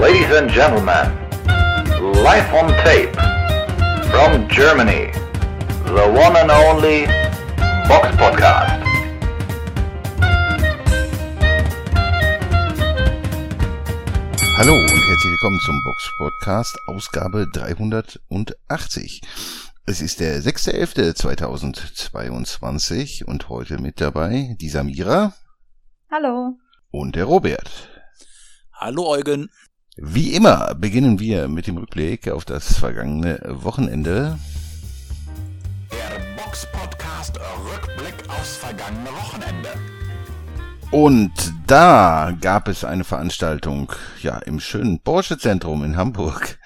Ladies and gentlemen, live on tape from Germany, the one and only Box Podcast. Hallo und herzlich willkommen zum Box Podcast, Ausgabe 380. Es ist der 6.11.2022 und heute mit dabei die Samira. Hallo. Und der Robert. Hallo Eugen. Wie immer beginnen wir mit dem Rückblick auf das vergangene Wochenende. Der Box Podcast Rückblick aufs vergangene Wochenende. Und da gab es eine Veranstaltung, ja, im schönen Porsche Zentrum in Hamburg.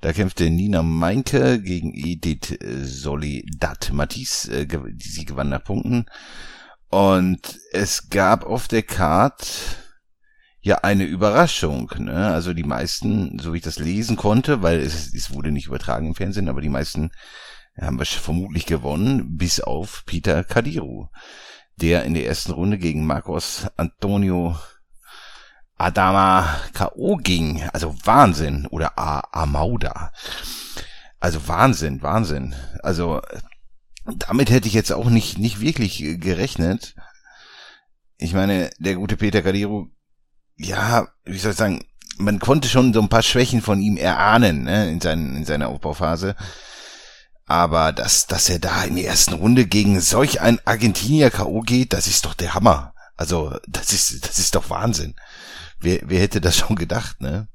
Da kämpfte Nina Meinke gegen Edith Solidat. Matisse, äh, sie gewann nach Punkten. Und es gab auf der Card ja eine Überraschung. Ne? Also die meisten, so wie ich das lesen konnte, weil es, es wurde nicht übertragen im Fernsehen, aber die meisten haben wir vermutlich gewonnen, bis auf Peter Kadiru, der in der ersten Runde gegen Marcos Antonio Adama K.O. ging. Also Wahnsinn. Oder A Amauda. Also Wahnsinn, Wahnsinn. Also damit hätte ich jetzt auch nicht, nicht wirklich gerechnet. Ich meine, der gute Peter Kadiru ja, wie soll ich sagen, man konnte schon so ein paar Schwächen von ihm erahnen ne, in, seinen, in seiner Aufbaufase. Aber dass, dass er da in der ersten Runde gegen solch ein Argentinier K.O. geht, das ist doch der Hammer. Also, das ist, das ist doch Wahnsinn. Wer, wer hätte das schon gedacht, ne?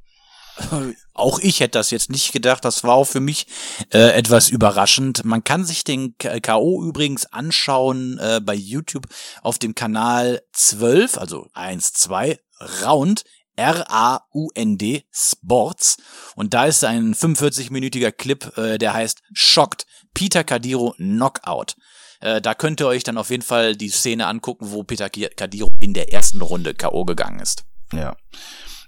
Auch ich hätte das jetzt nicht gedacht. Das war auch für mich äh, etwas überraschend. Man kann sich den K.O. übrigens anschauen äh, bei YouTube auf dem Kanal 12, also 1, 2, Round, R-A-U-N-D, Sports. Und da ist ein 45-minütiger Clip, äh, der heißt Shocked, Peter Kadiro Knockout. Äh, da könnt ihr euch dann auf jeden Fall die Szene angucken, wo Peter Kadiro in der ersten Runde K.O. gegangen ist. Ja.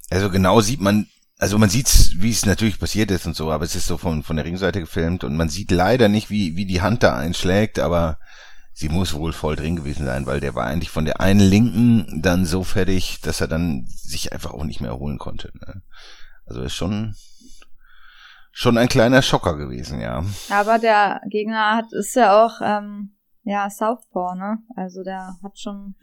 Also genau sieht man, also man sieht, wie es natürlich passiert ist und so, aber es ist so von, von der Ringseite gefilmt und man sieht leider nicht, wie, wie die Hand da einschlägt, aber sie muss wohl voll drin gewesen sein, weil der war eigentlich von der einen Linken dann so fertig, dass er dann sich einfach auch nicht mehr erholen konnte. Ne? Also ist schon schon ein kleiner Schocker gewesen, ja. Aber der Gegner hat ist ja auch ähm, ja Southpaw, ne? Also der hat schon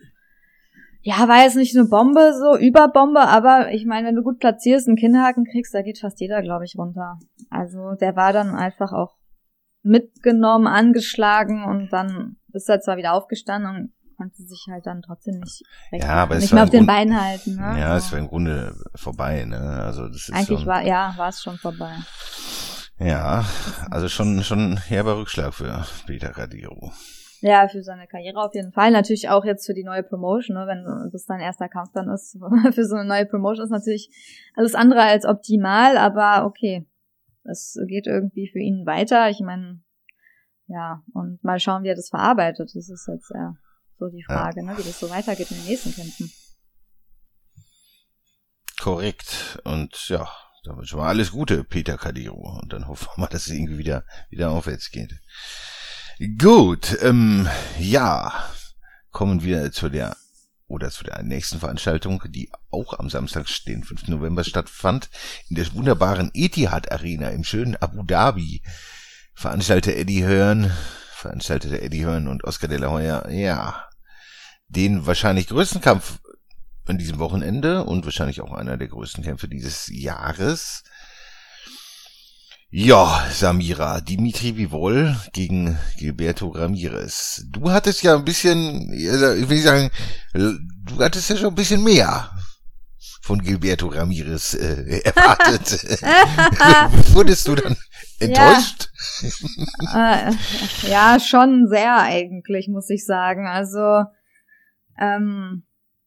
ja, war jetzt nicht eine Bombe, so Überbombe, aber ich meine, wenn du gut platzierst, einen Kinnhaken kriegst, da geht fast jeder, glaube ich, runter. Also der war dann einfach auch mitgenommen, angeschlagen und dann ist er zwar wieder aufgestanden und konnte sich halt dann trotzdem nicht, ja, aber nicht mehr auf den Beinen halten. Ne? Ja, es war im Grunde vorbei. Ne? Also das ist Eigentlich schon, war ja, war es schon vorbei. Ja, also schon schon ein herber Rückschlag für Peter Cadiro. Ja, für seine Karriere auf jeden Fall. Natürlich auch jetzt für die neue Promotion, ne? wenn das dein erster Kampf dann ist. für so eine neue Promotion ist natürlich alles andere als optimal, aber okay. Es geht irgendwie für ihn weiter. Ich meine, ja, und mal schauen, wie er das verarbeitet. Das ist jetzt ja so die Frage, ja. ne, wie das so weitergeht in den nächsten Kämpfen. Korrekt. Und ja, da wünschen wir alles Gute, Peter Kadiro. Und dann hoffen wir mal, dass es irgendwie wieder, wieder aufwärts geht. Gut, ähm, ja, kommen wir zu der oder zu der nächsten Veranstaltung, die auch am Samstag, den 5. November stattfand, in der wunderbaren Etihad Arena im schönen Abu Dhabi veranstaltete Eddie Hearn, veranstaltete Eddie Hearn und Oscar de la Hoya, ja, den wahrscheinlich größten Kampf an diesem Wochenende und wahrscheinlich auch einer der größten Kämpfe dieses Jahres. Ja, Samira, Dimitri Vivol gegen Gilberto Ramirez. Du hattest ja ein bisschen, ich will sagen, du hattest ja schon ein bisschen mehr von Gilberto Ramirez äh, erwartet. Wurdest du dann enttäuscht? Ja. äh, ja, schon sehr eigentlich, muss ich sagen. Also, ähm,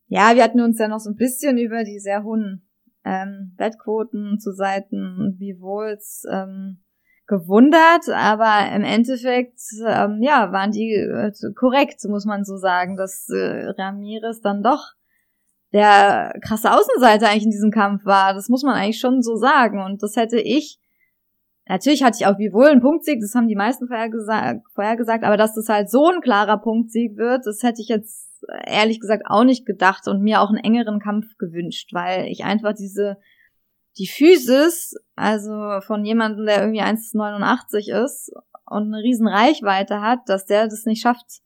ja, wir hatten uns ja noch so ein bisschen über die sehr hohen ähm, Wettquoten zu Seiten Vivols ähm, gewundert, aber im Endeffekt, ähm, ja, waren die äh, korrekt, muss man so sagen, dass äh, Ramirez dann doch der krasse Außenseiter eigentlich in diesem Kampf war. Das muss man eigentlich schon so sagen. Und das hätte ich Natürlich hatte ich auch wie wohl einen Punktsieg, das haben die meisten vorher gesagt, vorher gesagt, aber dass das halt so ein klarer Punktsieg wird, das hätte ich jetzt ehrlich gesagt auch nicht gedacht und mir auch einen engeren Kampf gewünscht, weil ich einfach diese die Physis, also von jemandem, der irgendwie 1,89 ist und eine riesen Reichweite hat, dass der das nicht schafft,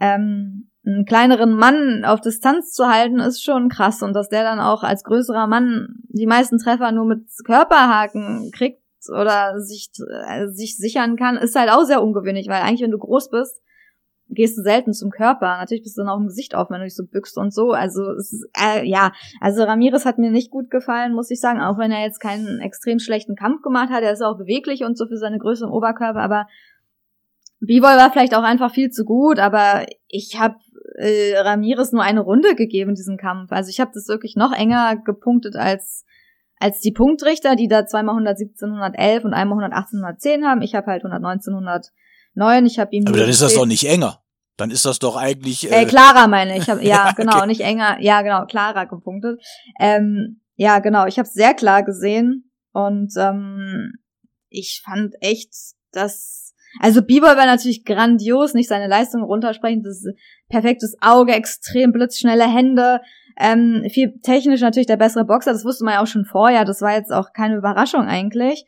ähm, einen kleineren Mann auf Distanz zu halten, ist schon krass. Und dass der dann auch als größerer Mann die meisten Treffer nur mit Körperhaken kriegt oder sich, äh, sich sichern kann, ist halt auch sehr ungewöhnlich, weil eigentlich, wenn du groß bist, gehst du selten zum Körper. Natürlich bist du dann auch im Gesicht auf, wenn du dich so bückst und so. Also ist, äh, ja, also Ramirez hat mir nicht gut gefallen, muss ich sagen, auch wenn er jetzt keinen extrem schlechten Kampf gemacht hat. Er ist auch beweglich und so für seine Größe im Oberkörper, aber B-Boy war vielleicht auch einfach viel zu gut, aber ich habe äh, Ramirez nur eine Runde gegeben in diesem Kampf. Also ich habe das wirklich noch enger gepunktet als als die Punktrichter, die da zweimal 117, 111 und einmal 118, 110 haben. Ich habe halt 119, 109. Ich habe ihm. Aber dann ist das doch nicht enger. Dann ist das doch eigentlich. Äh, äh klarer meine ich. Hab, ja, genau, okay. nicht enger. Ja, genau, klarer gepunktet. Ähm, ja, genau. Ich habe sehr klar gesehen und ähm, ich fand echt, dass also Bieber war natürlich grandios, nicht seine Leistung runtersprechen, das perfektes Auge, extrem blitzschnelle Hände, ähm, viel technisch natürlich der bessere Boxer, das wusste man ja auch schon vorher, das war jetzt auch keine Überraschung eigentlich.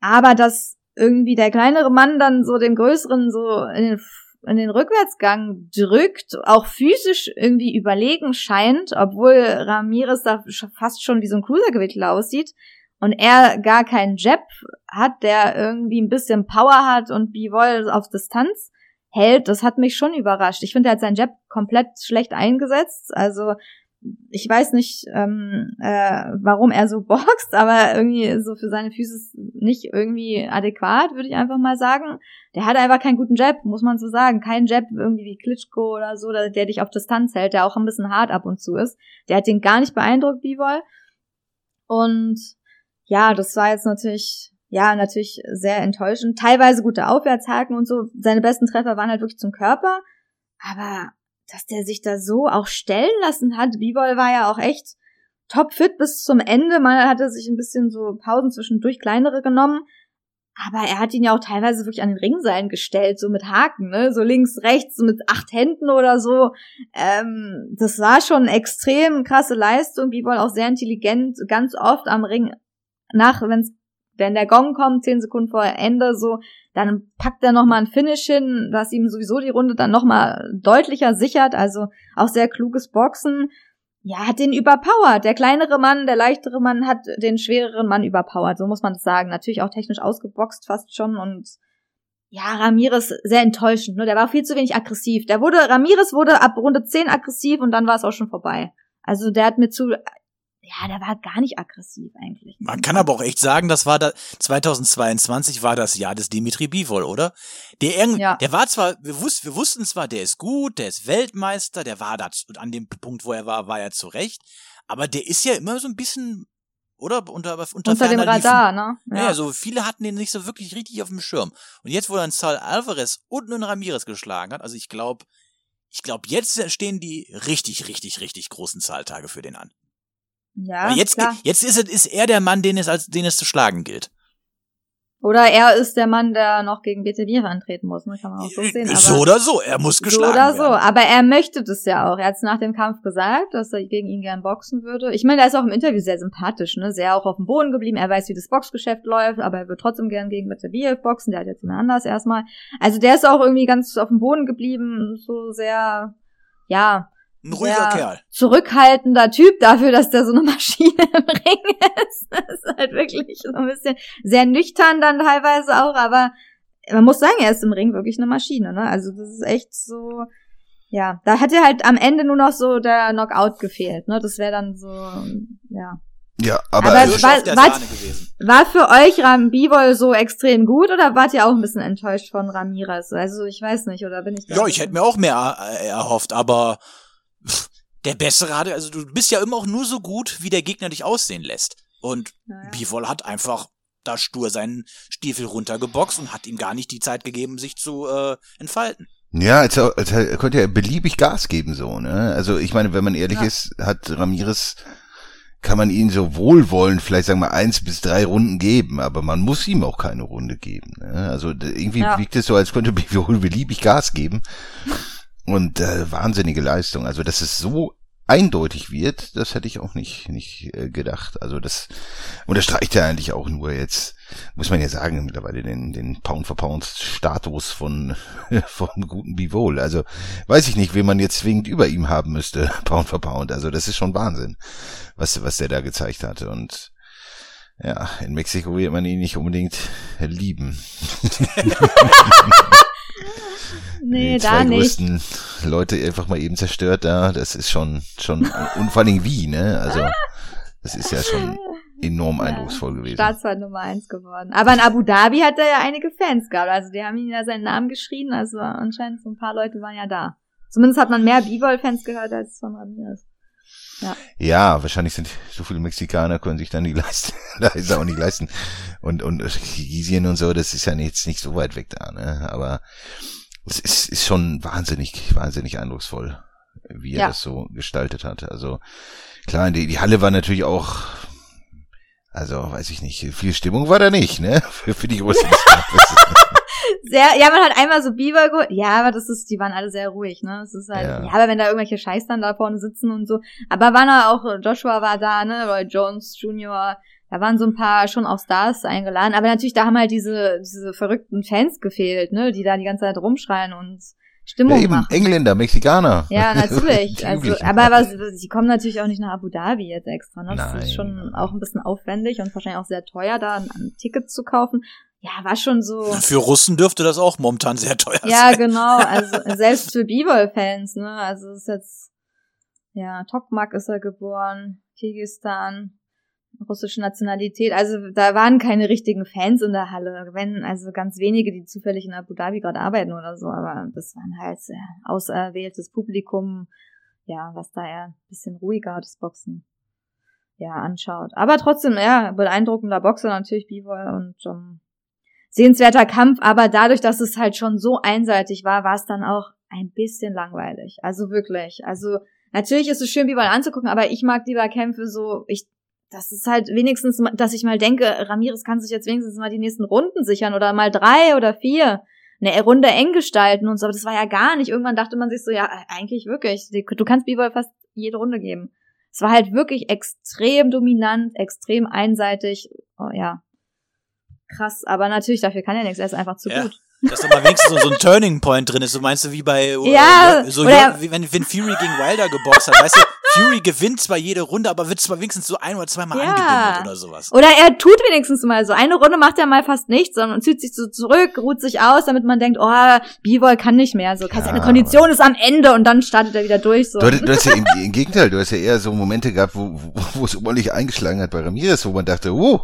Aber dass irgendwie der kleinere Mann dann so dem größeren so in den, in den Rückwärtsgang drückt, auch physisch irgendwie überlegen scheint, obwohl Ramirez da fast schon wie so ein Cruisergewichtler aussieht, und er gar keinen Jab hat, der irgendwie ein bisschen Power hat und Bivol auf Distanz hält, das hat mich schon überrascht. Ich finde, er hat seinen Jab komplett schlecht eingesetzt. Also ich weiß nicht, ähm, äh, warum er so boxt, aber irgendwie so für seine Füße nicht irgendwie adäquat, würde ich einfach mal sagen. Der hat einfach keinen guten Jab, muss man so sagen. Kein Jab irgendwie wie Klitschko oder so, der dich auf Distanz hält, der auch ein bisschen hart ab und zu ist. Der hat den gar nicht beeindruckt, Bivol. Und ja, das war jetzt natürlich, ja, natürlich sehr enttäuschend. Teilweise gute Aufwärtshaken und so. Seine besten Treffer waren halt wirklich zum Körper. Aber dass der sich da so auch stellen lassen hat, Bivol war ja auch echt topfit bis zum Ende. Mal hat er sich ein bisschen so Pausen zwischendurch kleinere genommen. Aber er hat ihn ja auch teilweise wirklich an den Ringseilen gestellt, so mit Haken, ne? So links, rechts, mit acht Händen oder so. Ähm, das war schon extrem krasse Leistung. Bivol auch sehr intelligent, ganz oft am Ring nach, wenn's, wenn der Gong kommt, zehn Sekunden vor Ende, so, dann packt er nochmal ein Finish hin, was ihm sowieso die Runde dann nochmal deutlicher sichert, also auch sehr kluges Boxen. Ja, hat den überpowert. Der kleinere Mann, der leichtere Mann hat den schwereren Mann überpowert, so muss man das sagen. Natürlich auch technisch ausgeboxt fast schon und ja, Ramirez sehr enttäuschend, ne? Der war viel zu wenig aggressiv. Der wurde, Ramirez wurde ab Runde 10 aggressiv und dann war es auch schon vorbei. Also der hat mir zu ja, der war gar nicht aggressiv eigentlich. Man kann aber auch echt sagen, das war da 2022 war das Jahr des Dimitri Bivol, oder? Der irgendwie, ja. der war zwar, wir, wus wir wussten zwar, der ist gut, der ist Weltmeister, der war da an dem Punkt, wo er war, war er zurecht, aber der ist ja immer so ein bisschen oder unter unter, unter dem Radar, ne? Ja. ja, so viele hatten den nicht so wirklich richtig auf dem Schirm. Und jetzt, wo dann Sal Alvarez und einen Ramirez geschlagen hat, also ich glaube, ich glaube, jetzt stehen die richtig, richtig, richtig großen Zahltage für den an. Ja, Aber jetzt, klar. jetzt ist, es, ist er der Mann, den es, als, den es zu schlagen gilt. Oder er ist der Mann, der noch gegen BTV antreten muss, ne? kann man auch so sehen. so oder so, er muss geschlagen werden. So oder werden. so, aber er möchte das ja auch. Er hat es nach dem Kampf gesagt, dass er gegen ihn gern boxen würde. Ich meine, er ist auch im Interview sehr sympathisch, ne? sehr auch auf dem Boden geblieben. Er weiß, wie das Boxgeschäft läuft, aber er wird trotzdem gern gegen BTV boxen. Der hat jetzt immer anders erstmal. Also der ist auch irgendwie ganz auf dem Boden geblieben, so sehr, ja, ein ruhiger Kerl. Zurückhaltender Typ dafür, dass der so eine Maschine im Ring ist. Das ist halt wirklich so ein bisschen sehr nüchtern dann teilweise auch, aber man muss sagen, er ist im Ring wirklich eine Maschine, ne? Also das ist echt so, ja, da hätte halt am Ende nur noch so der Knockout gefehlt, ne? Das wäre dann so, ja. Ja, aber, aber war, war, war für euch Ram Bivol so extrem gut oder wart ihr auch ein bisschen enttäuscht von Ramirez? Also ich weiß nicht, oder bin ich da? Ja, ich hätte mir auch mehr erhofft, aber der Bessere hatte, also du bist ja immer auch nur so gut, wie der Gegner dich aussehen lässt. Und naja. Bivol hat einfach da stur seinen Stiefel runtergeboxt und hat ihm gar nicht die Zeit gegeben, sich zu äh, entfalten. Ja, als, als, als konnte er beliebig Gas geben, so, ne? Also ich meine, wenn man ehrlich ja. ist, hat Ramirez, kann man ihn so wohlwollend vielleicht sagen wir eins bis drei Runden geben, aber man muss ihm auch keine Runde geben. Ne? Also irgendwie ja. wirkt es so, als könnte Bivol beliebig Gas geben. Und äh, wahnsinnige Leistung. Also das ist so eindeutig wird, das hätte ich auch nicht, nicht äh, gedacht. Also das unterstreicht ja eigentlich auch nur jetzt, muss man ja sagen, mittlerweile den, den Pound-for-Pound-Status von, vom guten Bivol. Also weiß ich nicht, wen man jetzt zwingend über ihm haben müsste, Pound for Pound. Also das ist schon Wahnsinn, was, was der da gezeigt hatte. Und ja, in Mexiko wird man ihn nicht unbedingt lieben. Nee, die da zwei nicht. größten Leute einfach mal eben zerstört da, das ist schon, schon, und vor allem wie, ne? Also, das ist ja schon enorm eindrucksvoll gewesen. Staatsfeind Nummer eins geworden. Aber in Abu Dhabi hat er ja einige Fans gehabt. Also die haben ihn ja seinen Namen geschrien. Also anscheinend so ein paar Leute waren ja da. Zumindest hat man mehr B-Ball-Fans gehört als von Ramirez. Ja, wahrscheinlich sind so viele Mexikaner können sich dann nicht leisten, leider auch nicht leisten. Und, und Kirgisien und so, das ist ja jetzt nicht so weit weg da, ne? Aber es ist, ist schon wahnsinnig, wahnsinnig eindrucksvoll, wie er Ja. das so gestaltet hat. Also, klar, die, die Halle war natürlich auch, also, weiß ich nicht, viel Stimmung war da nicht, ne? Für, für die großen Sehr, ja, man hat einmal so B-Ball geholt. Ja, aber das ist, die waren alle sehr ruhig, ne? Es ist halt, Ja. ja. aber wenn da irgendwelche Scheiß dann da vorne sitzen und so. Aber waren da auch, Joshua war da, ne? Roy Jones Jr., da waren so ein paar schon auch Stars eingeladen. Aber natürlich, da haben halt diese, diese verrückten Fans gefehlt, ne? Die da die ganze Zeit rumschreien und Stimmung Ja, eben, machen. Engländer, Mexikaner. Ja, natürlich. Also, aber was, sie kommen natürlich auch nicht nach Abu Dhabi jetzt extra. Ne? Das Nein. ist schon auch ein bisschen aufwendig und wahrscheinlich auch sehr teuer, da ein, ein Ticket zu kaufen. Ja, war schon so. Für Russen dürfte das auch momentan sehr teuer Ja, sein. genau. Also selbst für B-Ball-Fans, ne? Also es ist jetzt, ja, Tokmak ist er geboren, Kirgistan, russische Nationalität. Also da waren keine richtigen Fans in der Halle. Wenn, also ganz wenige, die zufällig in Abu Dhabi gerade arbeiten oder so, aber das waren halt sehr auserwähltes Publikum, ja, was da eher ein bisschen ruhiger das Boxen ja anschaut. Aber trotzdem, ja, beeindruckender Boxer natürlich B-Ball und ähm, sehenswerter Kampf, aber dadurch, dass es halt schon so einseitig war, war es dann auch ein bisschen langweilig. Also wirklich. Also natürlich ist es schön, B-Ball anzugucken, aber ich mag lieber Kämpfe so, ich, das ist halt wenigstens, dass ich mal denke, Ramirez kann sich jetzt wenigstens mal die nächsten Runden sichern oder mal drei oder vier eine Runde eng gestalten und so, aber das war ja gar nicht. Irgendwann dachte man sich so, ja, eigentlich wirklich, du kannst B-Ball fast jede Runde geben. Es war halt wirklich extrem dominant, extrem einseitig, oh, ja. Krass, aber natürlich, dafür kann er nichts, er ist einfach zu Ja. gut. Dass da mal wenigstens so, so ein Turning Point drin ist. So meinst du wie bei äh, Ja, so oder- wie wenn, wenn Fury gegen Wilder geboxt hat, weißt du, Fury gewinnt zwar jede Runde, aber wird zwar wenigstens so ein oder zweimal Ja. angebunden oder sowas. Oder er tut wenigstens mal so. Eine Runde macht er mal fast nichts, sondern zieht sich so zurück, ruht sich aus, damit man denkt, oh, B-Boy kann nicht mehr. So, Ja, seine Kondition ist am Ende und dann startet er wieder durch. So. Du, hast- du hast ja im, im Gegenteil, du hast ja eher so Momente gehabt, wo, wo, wo es ordentlich eingeschlagen hat bei Ramirez, wo man dachte, oh,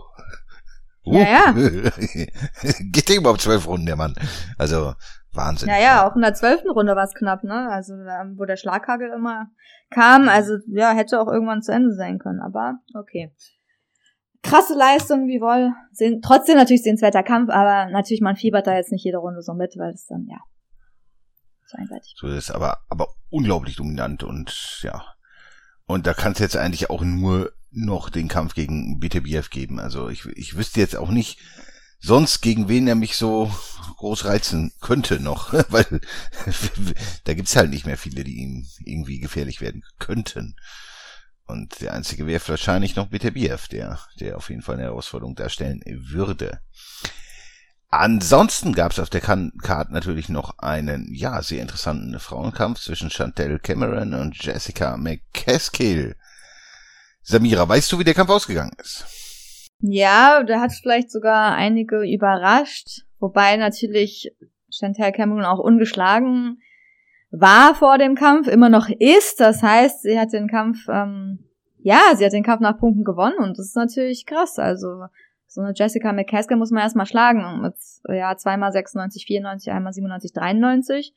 oh Ja, geht der überhaupt zwölf Runden, der Mann? Also, Wahnsinn. Ja, ja, auch in der zwölften Runde war es knapp, ne? Also da, wo der Schlaghagel immer kam, also ja, hätte auch irgendwann zu Ende sein können, aber okay. Krasse Leistung, wie wohl. Sehen, trotzdem natürlich sehenswerter Kampf, aber natürlich, man fiebert da jetzt nicht jede Runde so mit, weil es dann, ja, zu einseitig. So ist aber, aber unglaublich dominant und ja. Und da kann es jetzt eigentlich auch nur noch den Kampf gegen BTBF geben. Also ich, ich wüsste jetzt auch nicht sonst, gegen wen er mich so groß reizen könnte noch, weil da gibt's halt nicht mehr viele, die ihm irgendwie gefährlich werden könnten. Und der einzige wäre wahrscheinlich noch BTBF, der, der auf jeden Fall eine Herausforderung darstellen würde. Ansonsten gab es auf der Card natürlich noch einen, ja, sehr interessanten Frauenkampf zwischen Chantel Cameron und Jessica McCaskill. Samira, weißt du, wie der Kampf ausgegangen ist? Ja, der hat vielleicht sogar einige überrascht, wobei natürlich Chantal Cameron auch ungeschlagen war vor dem Kampf, immer noch ist. Das heißt, sie hat den Kampf, ähm, ja, sie hat den Kampf nach Punkten gewonnen und das ist natürlich krass. Also so eine Jessica McCaskill muss man erstmal schlagen mit ja zweimal 96, 94, einmal 97, 93.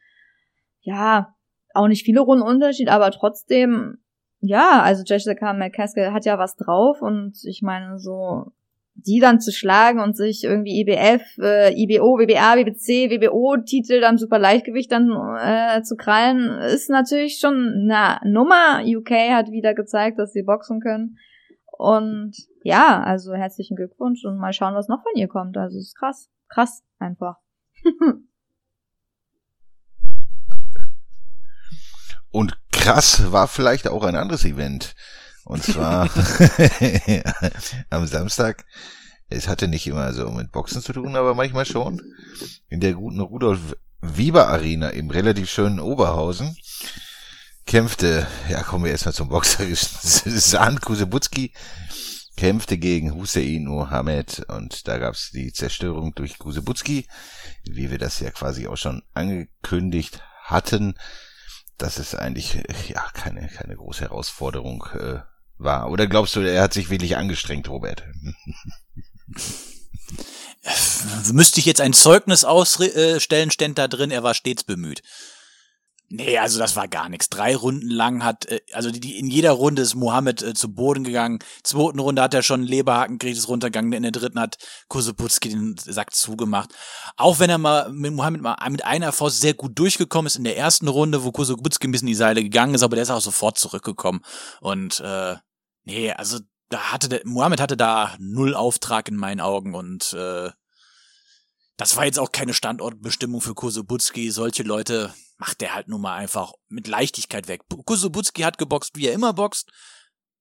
Ja, auch nicht viele Runden Unterschied, aber trotzdem ja, also Jessica McCaskill hat ja was drauf und ich meine so die dann zu schlagen und sich irgendwie IBF, äh, IBO, WBA, WBC, WBO-Titel dann super Leichtgewicht dann äh, zu krallen, ist natürlich schon eine Nummer. UK hat wieder gezeigt, dass sie boxen können. Und ja, also herzlichen Glückwunsch und mal schauen, was noch von ihr kommt. Also ist krass. Krass einfach. Und krass war vielleicht auch ein anderes Event. Und zwar am Samstag. Es hatte nicht immer so mit Boxen zu tun, aber manchmal schon. In der guten Rudolf Wieber Arena im relativ schönen Oberhausen kämpfte, ja, kommen wir erstmal zum Boxer, Sahn Kusebutski kämpfte gegen Hussein Mohammed und da gab's die Zerstörung durch Kusebutski, wie wir das ja quasi auch schon angekündigt hatten, dass es eigentlich ja keine keine große Herausforderung äh, war. Oder glaubst du, er hat sich wirklich angestrengt, Robert? Müsste ich jetzt ein Zeugnis ausstellen, ständ da drin, er war stets bemüht. Nee, also das war gar nichts. Drei Runden lang hat, äh, also die, die in jeder Runde ist Mohammed äh, zu Boden gegangen. Zweiten Runde hat er schon einen Leberhaken gekriegt, ist runtergegangen. In der dritten hat Kuseputski den Sack zugemacht. Auch wenn er mal mit Mohammed mal mit einer Faust sehr gut durchgekommen ist in der ersten Runde, wo Kuseputski ein bisschen in die Seile gegangen ist, aber der ist auch sofort zurückgekommen. Und äh, nee, also da hatte der, Mohammed hatte da null Auftrag in meinen Augen und äh, das war jetzt auch keine Standortbestimmung für Kusebutski. Solche Leute macht der halt nun mal einfach mit Leichtigkeit weg. Kusubutski hat geboxt, wie er immer boxt.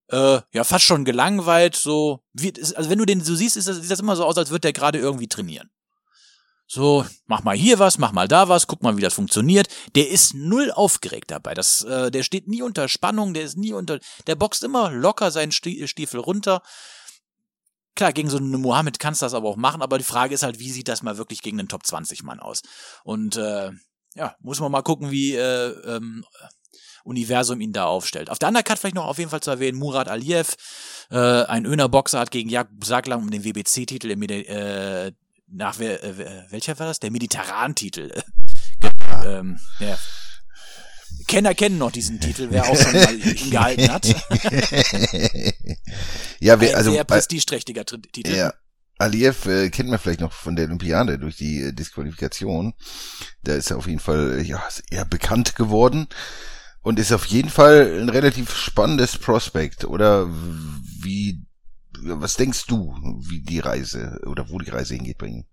Äh, ja, fast schon gelangweilt, so. Wie, also wenn du den so siehst, das, sieht das immer so aus, als würde der gerade irgendwie trainieren. So, mach mal hier was, mach mal da was, guck mal, wie das funktioniert. Der ist null aufgeregt dabei. Das, äh, der steht nie unter Spannung, der ist nie unter. Der boxt immer locker seinen Stiefel runter. Klar, gegen so einen Mohammed kannst du das aber auch machen, aber die Frage ist halt, wie sieht das mal wirklich gegen einen Top 20 Mann aus? Und äh, ja, muss man mal gucken, wie äh, ähm, Universum ihn da aufstellt. Auf der Undercard vielleicht noch auf jeden Fall zu erwähnen, Murat Aliyev, äh, ein Öner Boxer, hat gegen Jakub Saglam um den WBC-Titel äh, nach äh, welcher war das? Der Mediterran-Titel. ähm, ja. Kenner kennen noch diesen Titel, wer auch schon mal ihn gehalten hat. ja, wir, also ein sehr prestigeträchtiger Titel. Ja, Aliyev äh, kennt man vielleicht noch von der Olympiade durch die äh, Disqualifikation. Da ist er auf jeden Fall äh, ja eher bekannt geworden und ist auf jeden Fall ein relativ spannendes Prospekt. Oder wie, was denkst du, wie die Reise oder wo die Reise hingeht bei ihm?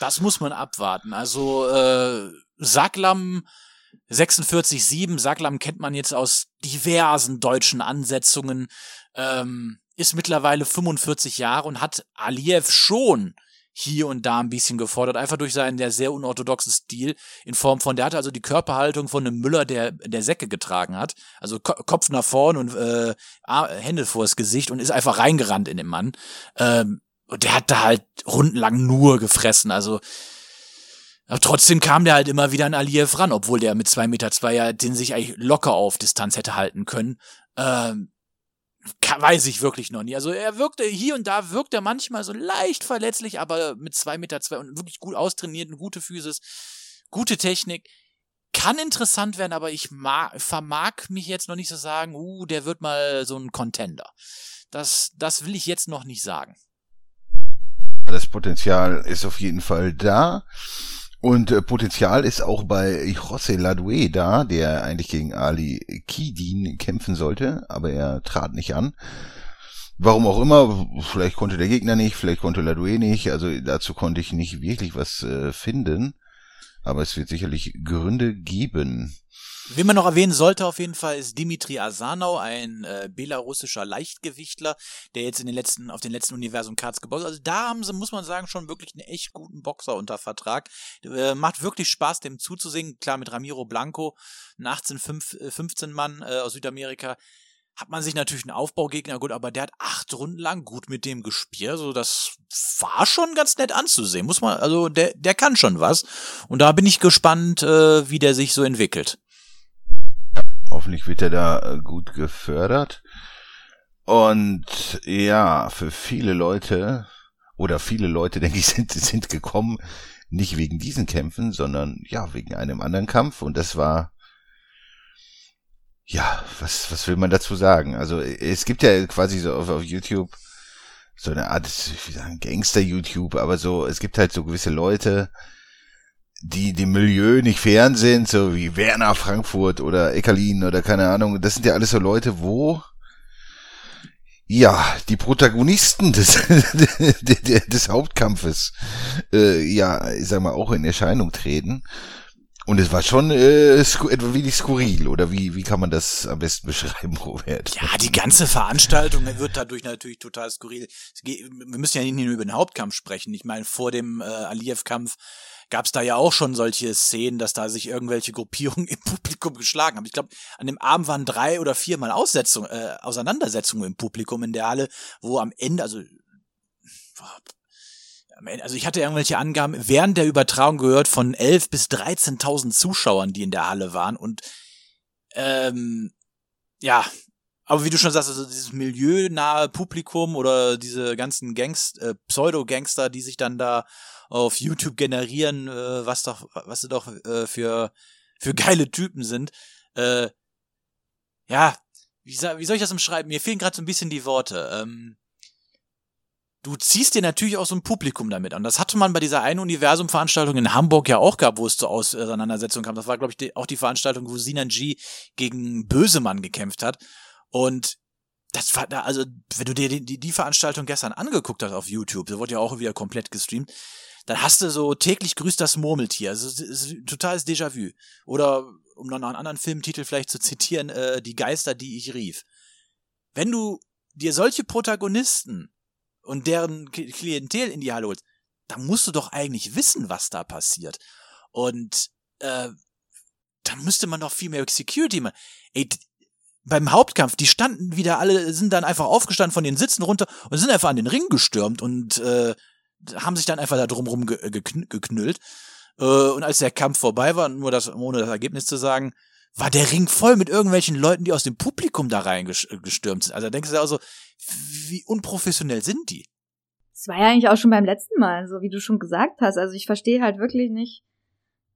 Das muss man abwarten. Also äh, Saklam 46-7, Saklam kennt man jetzt aus diversen deutschen Ansetzungen. Ähm, ist mittlerweile 45 Jahre und hat Aliyev schon hier und da ein bisschen gefordert, einfach durch seinen der sehr unorthodoxen Stil in Form von, der hatte also die Körperhaltung von einem Müller, der der Säcke getragen hat, also Ko Kopf nach vorn und äh, Hände vors Gesicht und ist einfach reingerannt in den Mann. Ähm, und der hat da halt rundenlang nur gefressen, also aber trotzdem kam der halt immer wieder an Aliyev ran, obwohl der mit zwei Meter zwei ja den sich eigentlich locker auf Distanz hätte halten können. Ähm, weiß ich wirklich noch nie. Also er wirkte hier und da wirkt er manchmal so leicht verletzlich, aber mit zwei Meter zwei und wirklich gut austrainiert, eine gute Physis, gute Technik. Kann interessant werden, aber ich mag, vermag mich jetzt noch nicht so sagen, uh, der wird mal so ein Contender. Das, das will ich jetzt noch nicht sagen. Das Potenzial ist auf jeden Fall da. Und äh, Potenzial ist auch bei José Ladue da, der eigentlich gegen Ali Kidin kämpfen sollte, aber er trat nicht an. Warum auch immer, vielleicht konnte der Gegner nicht, vielleicht konnte Ladue nicht, also dazu konnte ich nicht wirklich was äh, finden. Aber es wird sicherlich Gründe geben. Wen man noch erwähnen sollte auf jeden Fall ist Dimitri Asanau, ein äh, belarussischer Leichtgewichtler, der jetzt in den letzten, auf den letzten Universum Cards gebaut hat. Also da haben sie, muss man sagen, schon wirklich einen echt guten Boxer unter Vertrag. Äh, macht wirklich Spaß, dem zuzusehen. Klar, mit Ramiro Blanco, ein 18, 15 Mann äh, aus Südamerika, hat man sich natürlich einen Aufbaugegner, gut, aber der hat acht Runden lang gut mit dem gespielt. Also das war schon ganz nett anzusehen. Muss man, also der, der kann schon was. Und da bin ich gespannt, äh, wie der sich so entwickelt. Hoffentlich wird er da äh, gut gefördert. Und ja, für viele Leute, oder viele Leute, denke ich, sind, sind gekommen, nicht wegen diesen Kämpfen, sondern ja, wegen einem anderen Kampf. Und das war, ja, was, was will man dazu sagen? Also es gibt ja quasi so auf, auf YouTube so eine Art, wie sagen, Gangster-YouTube, aber so, es gibt halt so gewisse Leute, die dem Milieu nicht fern sind, so wie Werner Frankfurt oder Eckerlin oder keine Ahnung. Das sind ja alles so Leute, wo ja die Protagonisten des des Hauptkampfes äh, ja, ich sag mal auch in Erscheinung treten. Und es war schon äh, etwa wenig skurril, oder wie, wie kann man das am besten beschreiben, Robert? Ja, die ganze Veranstaltung wird dadurch natürlich total skurril. Wir müssen ja nicht nur über den Hauptkampf sprechen. Ich meine, vor dem äh, Aliyev-Kampf gab es da ja auch schon solche Szenen, dass da sich irgendwelche Gruppierungen im Publikum geschlagen haben. Ich glaube, an dem Abend waren drei oder viermal Aussetzung, äh, Auseinandersetzungen im Publikum in der Halle, wo am Ende, also also ich hatte irgendwelche Angaben während der Übertragung gehört von 11 bis 13.000 Zuschauern, die in der Halle waren und ähm, ja, aber wie du schon sagst, also dieses milieunahe Publikum oder diese ganzen Gangst äh, Pseudo-Gangster, die sich dann da auf YouTube generieren, äh, was doch, was sie doch äh, für für geile Typen sind. Äh, ja, wie, wie soll ich das umschreiben? Mir fehlen gerade so ein bisschen die Worte. Ähm, du ziehst dir natürlich auch so ein Publikum damit an. Das hatte man bei dieser einen Universum-Veranstaltung in Hamburg ja auch gehabt, wo es zur Auseinandersetzung kam. Das war, glaube ich, die, auch die Veranstaltung, wo Sinan G gegen Bösemann gekämpft hat. Und das war da, also, wenn du dir die, die, Veranstaltung gestern angeguckt hast auf YouTube, da wurde ja auch wieder komplett gestreamt, dann hast du so täglich grüßt das Murmeltier. Also, es ist totales Déjà-vu. Oder, um noch einen anderen Filmtitel vielleicht zu zitieren, äh, Die Geister, die ich rief. Wenn du dir solche Protagonisten und deren Klientel in die Halle holst, dann musst du doch eigentlich wissen, was da passiert. Und äh, dann müsste man doch viel mehr Security machen. Ey, beim Hauptkampf, die standen wieder alle, sind dann einfach aufgestanden von den Sitzen runter und sind einfach an den Ring gestürmt und äh, haben sich dann einfach da drumrum ge geknüllt. Äh, und als der Kampf vorbei war, nur das, ohne das Ergebnis zu sagen, war der Ring voll mit irgendwelchen Leuten, die aus dem Publikum da reingestürmt sind. Also denkst du auch so, wie unprofessionell sind die? Das war ja eigentlich auch schon beim letzten Mal, so wie du schon gesagt hast. Also ich verstehe halt wirklich nicht,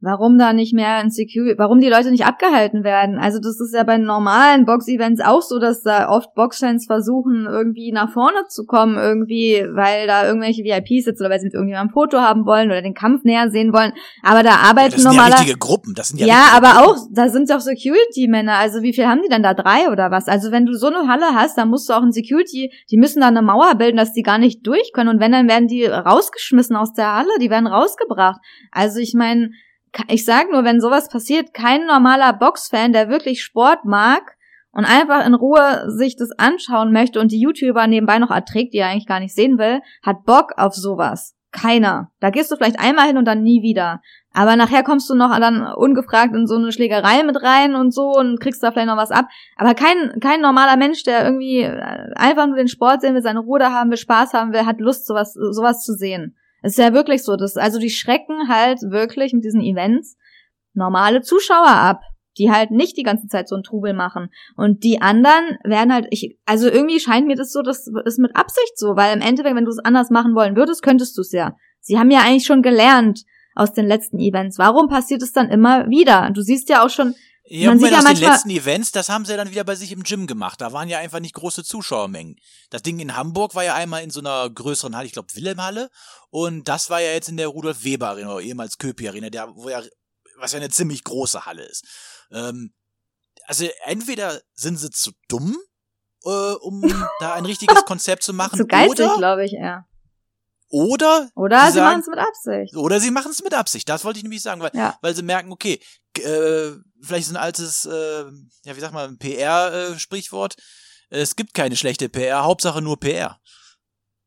warum da nicht mehr in Security, warum die Leute nicht abgehalten werden. Also das ist ja bei normalen Box-Events auch so, dass da oft Boxfans versuchen, irgendwie nach vorne zu kommen, irgendwie, weil da irgendwelche VIPs sitzen oder weil sie mit irgendjemandem ein Foto haben wollen oder den Kampf näher sehen wollen. Aber da arbeiten ja, das normaler. Das sind ja richtige Gruppen. Das sind ja. Ja, aber Gruppen. auch, da sind auch Security-Männer. Also wie viel haben die denn da? Drei oder was? Also wenn du so eine Halle hast, dann musst du auch ein Security, die müssen da eine Mauer bilden, dass die gar nicht durch können. Und wenn, dann werden die rausgeschmissen aus der Halle, die werden rausgebracht. Also ich meine, ich sag nur, wenn sowas passiert, kein normaler Boxfan, der wirklich Sport mag und einfach in Ruhe sich das anschauen möchte und die YouTuber nebenbei noch erträgt, die er eigentlich gar nicht sehen will, hat Bock auf sowas. Keiner. Da gehst du vielleicht einmal hin und dann nie wieder. Aber nachher kommst du noch dann ungefragt in so eine Schlägerei mit rein und so und kriegst da vielleicht noch was ab. Aber kein, kein normaler Mensch, der irgendwie einfach nur den Sport sehen will, seine Ruhe da haben will, Spaß haben will, hat Lust, sowas, sowas zu sehen. Es ist ja wirklich so, dass, also die schrecken halt wirklich mit diesen Events normale Zuschauer ab, die halt nicht die ganze Zeit so einen Trubel machen. Und die anderen werden halt, ich, also irgendwie scheint mir das so, das ist mit Absicht so, weil im Endeffekt, wenn du es anders machen wollen würdest, könntest du es ja. Sie haben ja eigentlich schon gelernt aus den letzten Events. Warum passiert es dann immer wieder? Du siehst ja auch schon, ja, man sieht ja aus den letzten Events, das haben sie ja dann wieder bei sich im Gym gemacht. Da waren ja einfach nicht große Zuschauermengen. Das Ding in Hamburg war ja einmal in so einer größeren Halle, ich glaube Wilhelmhalle. Und das war ja jetzt in der Rudolf Weber Arena, oder ehemals Köpi Arena, der, wo ja, was ja eine ziemlich große Halle ist. Ähm, also entweder sind sie zu dumm, äh, um da ein richtiges Konzept zu machen. Zu geizig, glaube ich, ja. Oder, oder sie, sie machen es mit Absicht. Oder sie machen es mit Absicht. Das wollte ich nämlich sagen, weil, ja. weil sie merken, okay, äh, vielleicht ist ein altes, äh, ja, wie sag mal, PR-Sprichwort. Äh, es gibt keine schlechte PR, Hauptsache nur PR.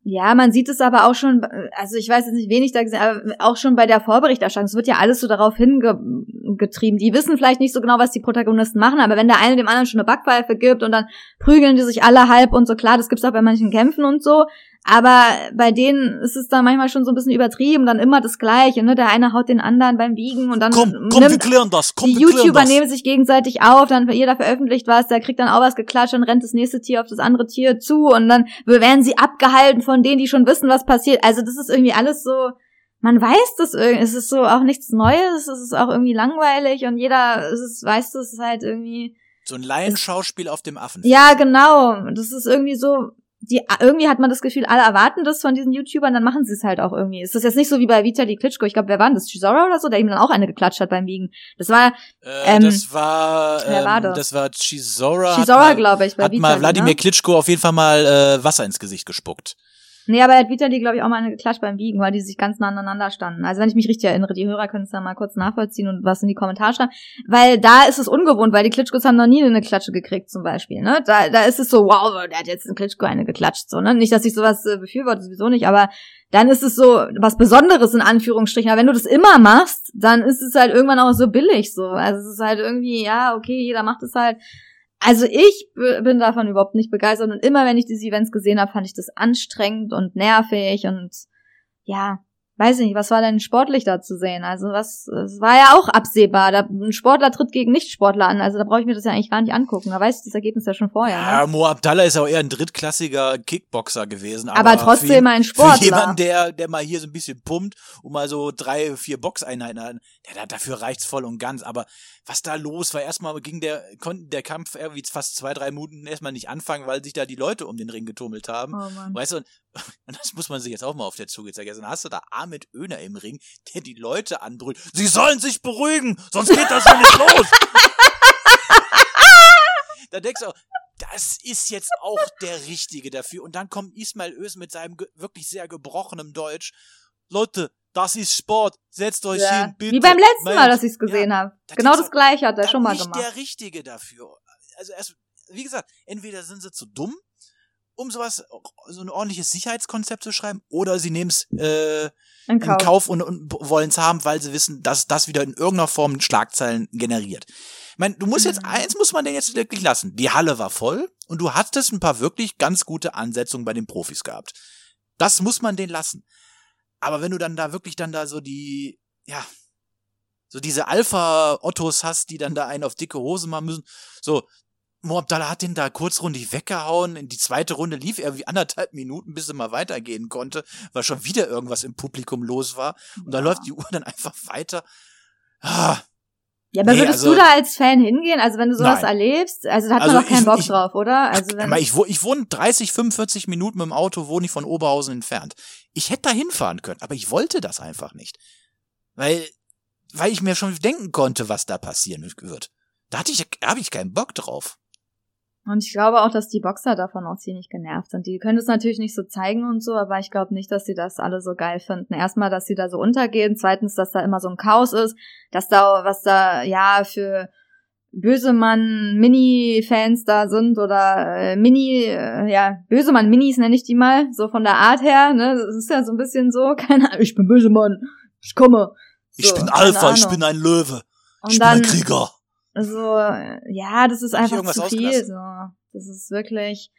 Ja, man sieht es aber auch schon, also ich weiß jetzt nicht, wenig da gesehen, aber auch schon bei der Vorberichterstattung. Es wird ja alles so darauf hingetrieben. Die wissen vielleicht nicht so genau, was die Protagonisten machen, aber wenn der eine dem anderen schon eine Backpfeife gibt und dann prügeln die sich alle halb und so, klar, das gibt's auch bei manchen Kämpfen und so, aber bei denen ist es dann manchmal schon so ein bisschen übertrieben, dann immer das Gleiche, ne? Der eine haut den anderen beim Wiegen und dann komm, komm, wir klären das, komm, die YouTuber das. nehmen sich gegenseitig auf, dann jeder veröffentlicht was, der kriegt dann auch was geklatscht, dann rennt das nächste Tier auf das andere Tier zu und dann werden sie abgehalten von denen, die schon wissen, was passiert. Also das ist irgendwie alles so, man weiß das irgendwie, es ist so auch nichts Neues, es ist auch irgendwie langweilig und jeder es ist, weiß das halt irgendwie. So ein Laienschauspiel auf dem Affen. Ja, genau. Das ist irgendwie so, die irgendwie hat man das Gefühl, alle erwarten das von diesen YouTubern, dann machen sie es halt auch irgendwie. Ist das jetzt nicht so wie bei Vitali Klitschko? Ich glaube, wer war denn das? Chisora oder so, der ihm dann auch eine geklatscht hat beim Wiegen. Das war äh, ähm, das war wer war ähm, das? das war Chisora. Chisora, glaube ich, bei hat Vitali, mal Wladimir ne? Klitschko auf jeden Fall mal äh, Wasser ins Gesicht gespuckt. Nee, aber er hat Vitali, glaube ich, auch mal eine geklatscht beim Wiegen, weil die sich ganz nah aneinander standen. Also wenn ich mich richtig erinnere, die Hörer können es dann mal kurz nachvollziehen und was in die Kommentare schreiben. Weil da ist es ungewohnt, weil die Klitschkos haben noch nie eine Klatsche gekriegt zum Beispiel. Ne? Da, da ist es so, wow, der hat jetzt ein Klitschko eine geklatscht. So, ne? Nicht, dass ich sowas äh, befürworte, sowieso nicht, aber dann ist es so was Besonderes in Anführungsstrichen. Aber wenn du das immer machst, dann ist es halt irgendwann auch so billig so. Also es ist halt irgendwie, ja, okay, jeder macht es halt. Also ich bin davon überhaupt nicht begeistert und immer wenn ich diese Events gesehen habe, fand ich das anstrengend und nervig und ja, weiß ich nicht, was war denn sportlich da zu sehen? Also was, es war ja auch absehbar. Da, ein Sportler tritt gegen Nichtsportler an, also da brauche ich mir das ja eigentlich gar nicht angucken. Da weiß ich das Ergebnis ja schon vorher. Ne? Ja, Mo Abdallah ist auch eher ein drittklassiger Kickboxer gewesen. Aber, aber trotzdem für, ein Sportler. Für jemanden, der, der mal hier so ein bisschen pumpt und mal so drei, vier Boxeinheiten hat, ja, dafür reicht's voll und ganz. Aber was da los war, erstmal ging der, konnten der Kampf irgendwie fast zwei, drei Minuten erstmal nicht anfangen, weil sich da die Leute um den Ring getummelt haben. Oh Mann. Weißt du, und, und das muss man sich jetzt auch mal auf der Zunge zeigen. Dann hast du da Ahmed Öner im Ring, der die Leute anbrüllt. Sie sollen sich beruhigen, sonst geht das hier nicht los. da denkst du auch, das ist jetzt auch der Richtige dafür. Und dann kommt Ismail Ös mit seinem wirklich sehr gebrochenen Deutsch. Leute, das ist Sport. Setzt euch ja. hin, bitte. Wie beim letzten Mal, dass ich es gesehen ja, habe. Genau das gleiche hat er schon mal gemacht. der Richtige dafür. Also erst, wie gesagt, entweder sind sie zu dumm um sowas, so ein ordentliches Sicherheitskonzept zu schreiben, oder sie nehmen es äh, in Kauf, in Kauf und, und wollen es haben, weil sie wissen, dass das wieder in irgendeiner Form Schlagzeilen generiert. Ich meine, du musst jetzt, mhm. eins muss man denn jetzt wirklich lassen. Die Halle war voll und du hattest ein paar wirklich ganz gute Ansetzungen bei den Profis gehabt. Das muss man denen lassen. Aber wenn du dann da wirklich dann da so die, ja, so diese Alpha-Ottos hast, die dann da einen auf dicke Hose machen müssen, so, Mo Abdallah hat den da kurzrundig weggehauen. In die zweite Runde lief er wie anderthalb Minuten, bis er mal weitergehen konnte, weil schon wieder irgendwas im Publikum los war. Und da läuft die Uhr dann einfach weiter. Ah. Ja, aber nee, würdest also, du da als Fan hingehen? Also wenn du sowas nein. erlebst, also da hat also man doch keinen ich, Bock ich, drauf, oder? Also wenn ich, ich wohne 30, 45 Minuten mit dem Auto, wohne ich von Oberhausen entfernt. Ich hätte da hinfahren können, aber ich wollte das einfach nicht. Weil, weil ich mir schon denken konnte, was da passieren wird. Da hatte ich, da habe ich keinen Bock drauf. Und ich glaube auch, dass die Boxer davon auch ziemlich genervt sind. Die können es natürlich nicht so zeigen und so, aber ich glaube nicht, dass sie das alle so geil finden. Erstmal, dass sie da so untergehen. Zweitens, dass da immer so ein Chaos ist. Dass da, was da, ja, für Bösemann Mini-Fans da sind oder äh, Mini, äh, ja, Bösemann Minis nenne ich die mal, so von der Art her, ne? Das ist ja so ein bisschen so, keine Ahnung, ich bin Bösemann, ich komme. So, ich bin Alpha, ich bin ein Löwe. Und ich bin ein Krieger. Also, ja, das ist einfach zu viel. So. Das ist wirklich,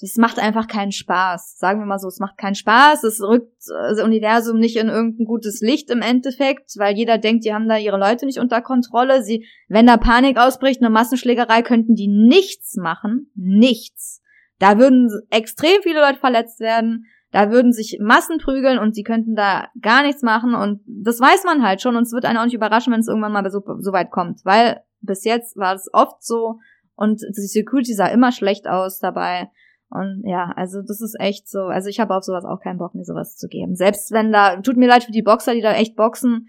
das macht einfach keinen Spaß. Sagen wir mal so, es macht keinen Spaß. Es rückt das Universum nicht in irgendein gutes Licht im Endeffekt, weil jeder denkt, die haben da ihre Leute nicht unter Kontrolle. Sie, wenn da Panik ausbricht, eine Massenschlägerei, könnten die nichts machen. Nichts. Da würden extrem viele Leute verletzt werden. Da würden sich Massen prügeln und sie könnten da gar nichts machen. Und das weiß man halt schon. Und es wird einen auch nicht überraschen, wenn es irgendwann mal so, so weit kommt. Weil bis jetzt war es oft so und die Security sah immer schlecht aus dabei. Und ja, also das ist echt so. Also ich habe auf sowas auch keinen Bock, mir sowas zu geben. Selbst wenn da, tut mir leid für die Boxer, die da echt boxen,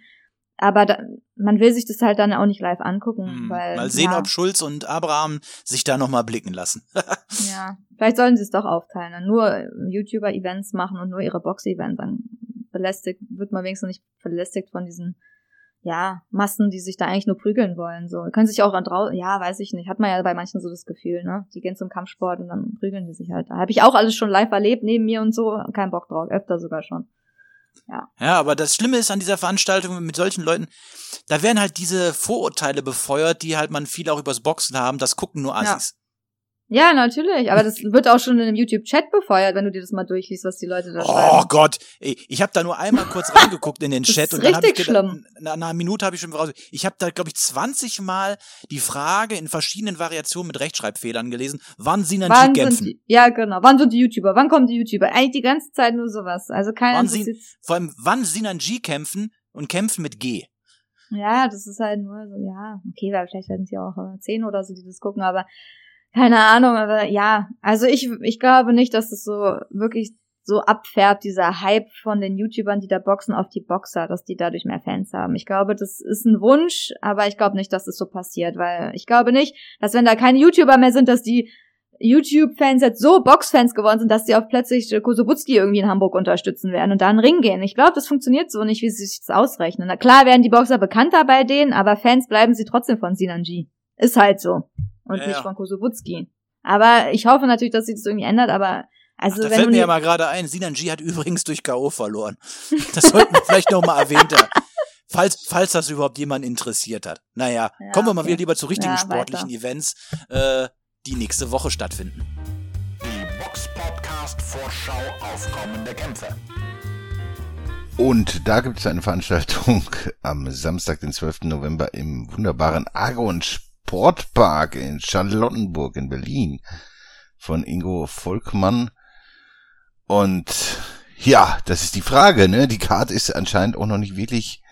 aber da, man will sich das halt dann auch nicht live angucken. Hm, weil, Mal sehen, ja. ob Schulz und Abraham sich da nochmal blicken lassen. ja, vielleicht sollen sie es doch aufteilen. Dann nur YouTuber-Events machen und nur ihre Box-Events. Dann belästigt, wird man wenigstens nicht belästigt von diesen ja, Massen, die sich da eigentlich nur prügeln wollen. So, können sich auch an draußen, ja, weiß ich nicht, hat man ja bei manchen so das Gefühl, ne? Die gehen zum Kampfsport und dann prügeln die sich halt. Da habe ich auch alles schon live erlebt, neben mir und so, kein Bock drauf, öfter sogar schon. Ja. Ja, aber das Schlimme ist an dieser Veranstaltung mit solchen Leuten, da werden halt diese Vorurteile befeuert, die halt man viel auch übers Boxen haben, das gucken nur Assis. Ja. Natürlich. Aber das wird auch schon in einem YouTube-Chat befeuert, wenn du dir das mal durchliest, was die Leute da oh schreiben. Oh Gott, ey, ich habe da nur einmal kurz reingeguckt in den Chat und dann habe ich gedacht, nach einer Minute habe ich schon raus. Ich habe da glaube ich 20 Mal die Frage in verschiedenen Variationen mit Rechtschreibfehlern gelesen, wann Sinan wann G kämpfen. Die, ja, genau. Wann sind die YouTuber? Wann kommen die YouTuber? Eigentlich die ganze Zeit nur sowas. Also keiner wann sie, Vor allem wann Sinan G kämpfen und kämpfen mit G. Ja, das ist halt nur so, ja, okay, weil vielleicht werden sie auch äh, zehn oder so, die das gucken, aber keine Ahnung, aber ja, also ich, ich glaube nicht, dass es so wirklich so abfärbt, dieser Hype von den YouTubern, die da boxen, auf die Boxer, dass die dadurch mehr Fans haben. Ich glaube, das ist ein Wunsch, aber ich glaube nicht, dass es das so passiert, weil ich glaube nicht, dass wenn da keine YouTuber mehr sind, dass die YouTube-Fans jetzt so Box-Fans geworden sind, dass sie auch plötzlich Kosobutski irgendwie in Hamburg unterstützen werden und da in den Ring gehen. Ich glaube, das funktioniert so nicht, wie sie sich das ausrechnen. Na klar werden die Boxer bekannter bei denen, aber Fans bleiben sie trotzdem von Sinanji. Ist halt so. Und Ja, nicht ja. von Kosobutski. Aber ich hoffe natürlich, dass sich das irgendwie ändert, aber also Ach, da wenn fällt mir ja mal gerade ein, Sinanji hat übrigens durch K.O. verloren. Das sollten wir vielleicht noch mal erwähnt haben. Falls, falls das überhaupt jemand interessiert hat. Naja, Ja, kommen wir mal okay. wieder lieber zu richtigen Ja, sportlichen weiter. Events, äh, die nächste Woche stattfinden. Die Box Podcast Vorschau auf kommende Kämpfe. Und da gibt es eine Veranstaltung am Samstag, den 12. November im wunderbaren Argon Sportpark in Charlottenburg in Berlin von Ingo Volkmann. Und ja, das ist die Frage, ne? Die Karte ist anscheinend auch noch nicht wirklich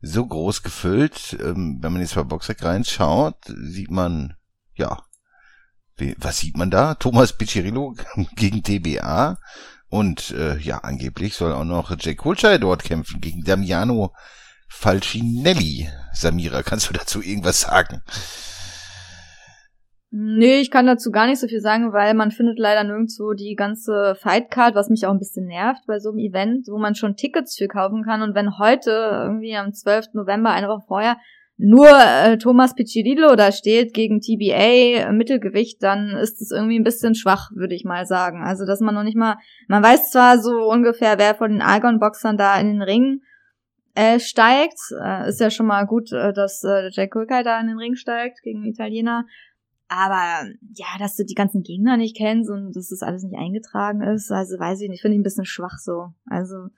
so groß gefüllt. Ähm, wenn man jetzt bei Boxrec reinschaut, sieht man, ja, was sieht man da? Thomas Piccirillo gegen TBA. Und äh, ja, angeblich soll auch noch Jake Wilshire dort kämpfen gegen Damiano Falcinelli. Samira, kannst du dazu irgendwas sagen? Nee, ich kann dazu gar nicht so viel sagen, weil man findet leider nirgendwo die ganze Fightcard, was mich auch ein bisschen nervt bei so einem Event, wo man schon Tickets für kaufen kann. Und wenn heute, irgendwie am 12. November, eine Woche vorher, nur äh, Thomas Piccirillo da steht gegen TBA äh, Mittelgewicht, dann ist es irgendwie ein bisschen schwach, würde ich mal sagen. Also, dass man noch nicht mal, man weiß zwar so ungefähr, wer von den Argon-Boxern da in den Ring äh, steigt. Äh, ist ja schon mal gut, äh, dass äh, Jack Wilker da in den Ring steigt gegen den Italiener. Aber ja, dass du die ganzen Gegner nicht kennst und dass das alles nicht eingetragen ist, also weiß ich nicht, finde ich ein bisschen schwach so. Also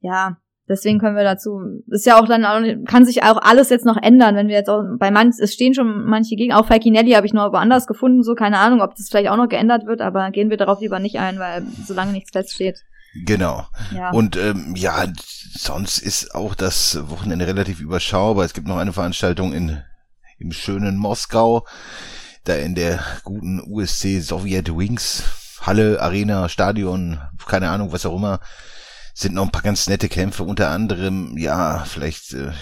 ja, deswegen können wir dazu, ist ja auch dann auch, kann sich auch alles jetzt noch ändern, wenn wir jetzt auch bei manch, es stehen schon manche Gegner, auch Falkinelli habe ich noch woanders gefunden, so keine Ahnung, ob das vielleicht auch noch geändert wird, aber gehen wir darauf lieber nicht ein, weil solange nichts feststeht. Genau. Ja. Und ähm, ja, sonst ist auch das Wochenende relativ überschaubar. Es gibt noch eine Veranstaltung in im schönen Moskau, da in der guten USC Sowjet Wings Halle, Arena, Stadion, keine Ahnung, was auch immer, sind noch ein paar ganz nette Kämpfe. Unter anderem, ja, vielleicht äh,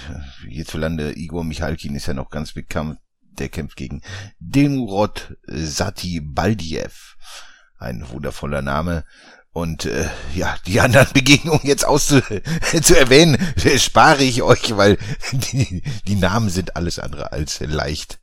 hierzulande Igor Michalkin ist ja noch ganz bekannt. Der kämpft gegen Demurod Sati Baldiev. Ein wundervoller Name. Und äh, ja, die anderen Begegnungen jetzt auszu zu erwähnen, äh, spare ich euch, weil die, die Namen sind alles andere als leicht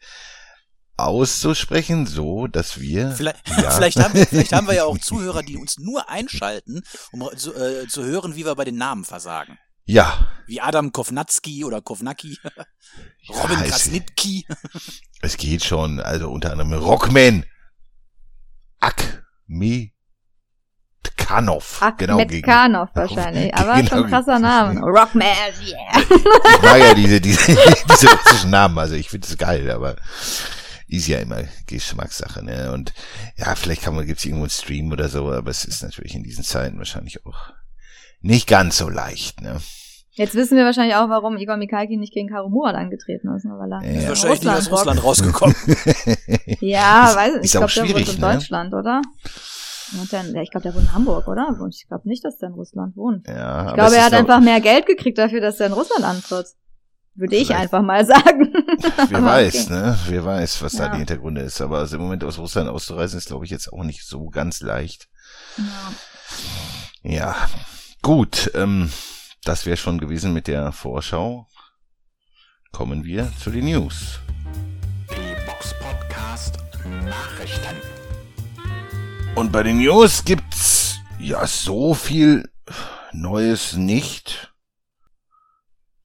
auszusprechen, so dass wir Vielleicht, Ja. vielleicht, haben wir, vielleicht haben wir ja auch Zuhörer, die uns nur einschalten, um zu, äh, zu hören, wie wir bei den Namen versagen. ja, Wie Adam Kovnatski oder Kovnacki, Robin es- Krasnitki. es geht schon, also unter anderem Rockman Akmekanov, genau Ahmed gegen Kanov wahrscheinlich, aber Genau. schon ein krasser Name. Rockman, yeah. Ich mag ja diese, diese, diese russischen Namen, also ich finde es geil, aber ist ja immer Geschmackssache, ne? Und ja, vielleicht kann man, gibt's irgendwo einen Stream oder so, aber es ist natürlich in diesen Zeiten wahrscheinlich auch nicht ganz so leicht, ne? Jetzt wissen wir wahrscheinlich auch, warum Igor Mikalkin nicht gegen Karo Murat angetreten ist, ne, weil er Ja. Ist wahrscheinlich nicht aus. Russland rausgekommen. Ja, weiß nicht. Ich Ist auch glaube, der schwierig, in ne? Deutschland, oder? Der, in- ja, ich glaube, der wohnt in Hamburg, oder? Und Ich glaube nicht, dass der in Russland wohnt. Ja, Ich glaube, er hat einfach mehr Geld gekriegt dafür, dass er in Russland antritt. Würde ich Vielleicht. einfach mal sagen. Wer weiß, okay. ne? Wer weiß, was da Ja. die Hintergründe ist. Aber also im Moment aus Russland auszureisen ist, glaube ich, jetzt auch nicht so ganz leicht. Ja. Ja, gut. Ähm, das wäre schon gewesen mit der Vorschau. Kommen wir zu den News. Die Box Podcast Nachrichten. Und bei den News gibt's ja so viel Neues nicht.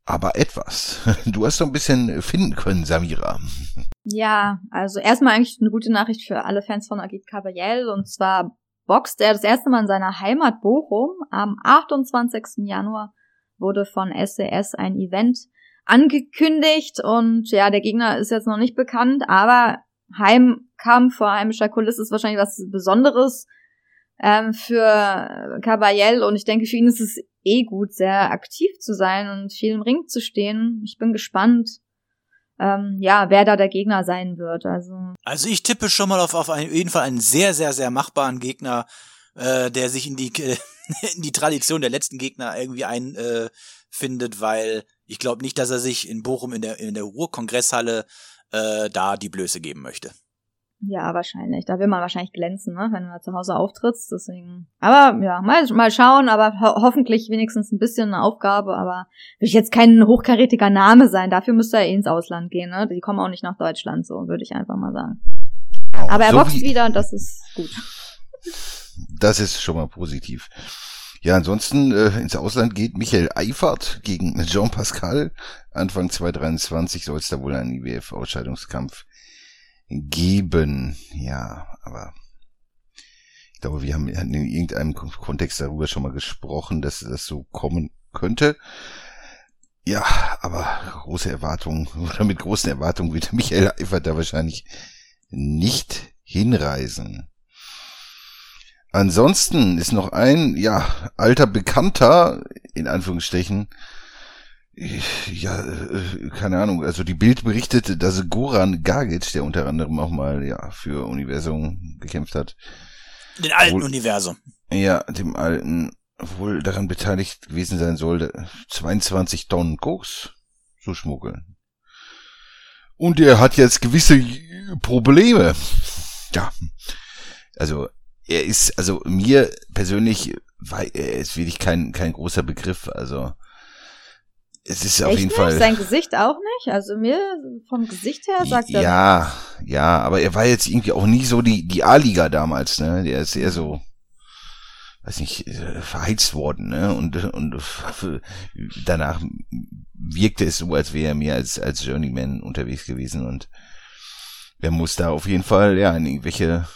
Aber etwas. Du hast so ein bisschen finden können, Samira. Ja, also erstmal eigentlich eine gute Nachricht für alle Fans von Agit Kabayel und zwar boxt er das erste Mal in seiner Heimat Bochum. Am 28. Januar wurde von SES ein Event angekündigt und ja, der Gegner ist jetzt noch nicht bekannt, aber Heimkampf vor heimischer Kulisse ist wahrscheinlich was Besonderes ähm, für Kabayel und ich denke, für ihn ist es eh gut, sehr aktiv zu sein und viel im Ring zu stehen. Ich bin gespannt, ähm, ja, wer da der Gegner sein wird. Also Also ich tippe schon mal auf, auf einen, jeden Fall einen sehr, sehr, sehr machbaren Gegner, äh, der sich in die, in die Tradition der letzten Gegner irgendwie einfindet, äh, weil ich glaube nicht, dass er sich in Bochum in der, in der Ruhrkongresshalle äh, da die Blöße geben möchte. Ja, wahrscheinlich. Da will man wahrscheinlich glänzen, ne? wenn du da zu Hause auftrittst. Deswegen. Aber ja, mal, mal schauen, aber ho hoffentlich wenigstens ein bisschen eine Aufgabe, aber will ich jetzt kein hochkarätiger Name sein. Dafür müsste er eh ins Ausland gehen, ne? Die kommen auch nicht nach Deutschland, so würde ich einfach mal sagen. Aber er So boxt wie- wieder und das ist gut. Das ist schon mal positiv. Ja, ansonsten äh, ins Ausland geht Michael Eifert gegen Jean Pascal. Anfang 2023 soll es da wohl einen IWF-Ausscheidungskampf geben. Ja, aber ich glaube, wir haben in irgendeinem Kon- Kontext darüber schon mal gesprochen, dass das so kommen könnte. Ja, aber große Erwartungen, oder mit großen Erwartungen wird Michael Eifert da wahrscheinlich nicht hinreisen. Ansonsten ist noch ein, ja, alter Bekannter, in Anführungsstrichen, ja, äh, keine Ahnung, also die Bild berichtete, dass Goran Gagic, der unter anderem auch mal, ja, für Universum gekämpft hat, Den alten Wohl- Universum. ja, dem alten, wohl daran beteiligt gewesen sein soll, 22 Tonnen Koks zu schmuggeln. Und er hat jetzt gewisse Probleme. Ja, also er ist, also mir persönlich, war, er ist wirklich kein, kein großer Begriff, also es ist auf Echt jeden nicht? Fall. Sein Gesicht auch nicht? Also mir vom Gesicht her sagt er. Ja, ja, aber er war jetzt irgendwie auch nie so die, die A-Liga damals, ne? Der ist eher so, weiß nicht, äh, verheizt worden, ne? Und, und danach wirkte es so, als wäre er mehr als, als Journeyman unterwegs gewesen und er muss da auf jeden Fall, ja, in irgendwelche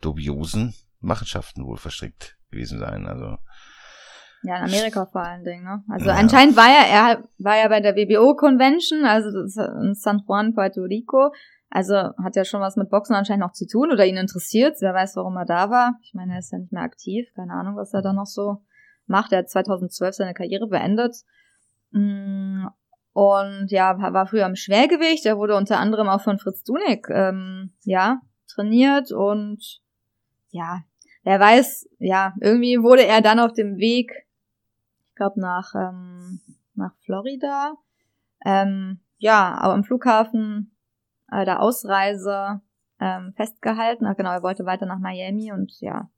dubiosen Machenschaften wohl verstrickt gewesen sein, also. Ja, in Amerika vor allen Dingen, ne? Also Ja. anscheinend war er, er war ja bei der WBO Convention, also in San Juan, Puerto Rico. Also hat ja schon was mit Boxen anscheinend noch zu tun oder ihn interessiert. Wer weiß, warum er da war. Ich meine, er ist ja nicht mehr aktiv. Keine Ahnung, was er da noch so macht. Er hat 2012 seine Karriere beendet. Mm, Und ja, war früher im Schwergewicht. Er wurde unter anderem auch von Fritz Dunek, ähm, ja, trainiert und ja, wer weiß, ja, irgendwie wurde er dann auf dem Weg, glaube nach ähm, nach Florida, ähm, ja, aber am Flughafen äh, der Ausreise ähm, festgehalten. Ach genau, er wollte weiter nach Miami und ja,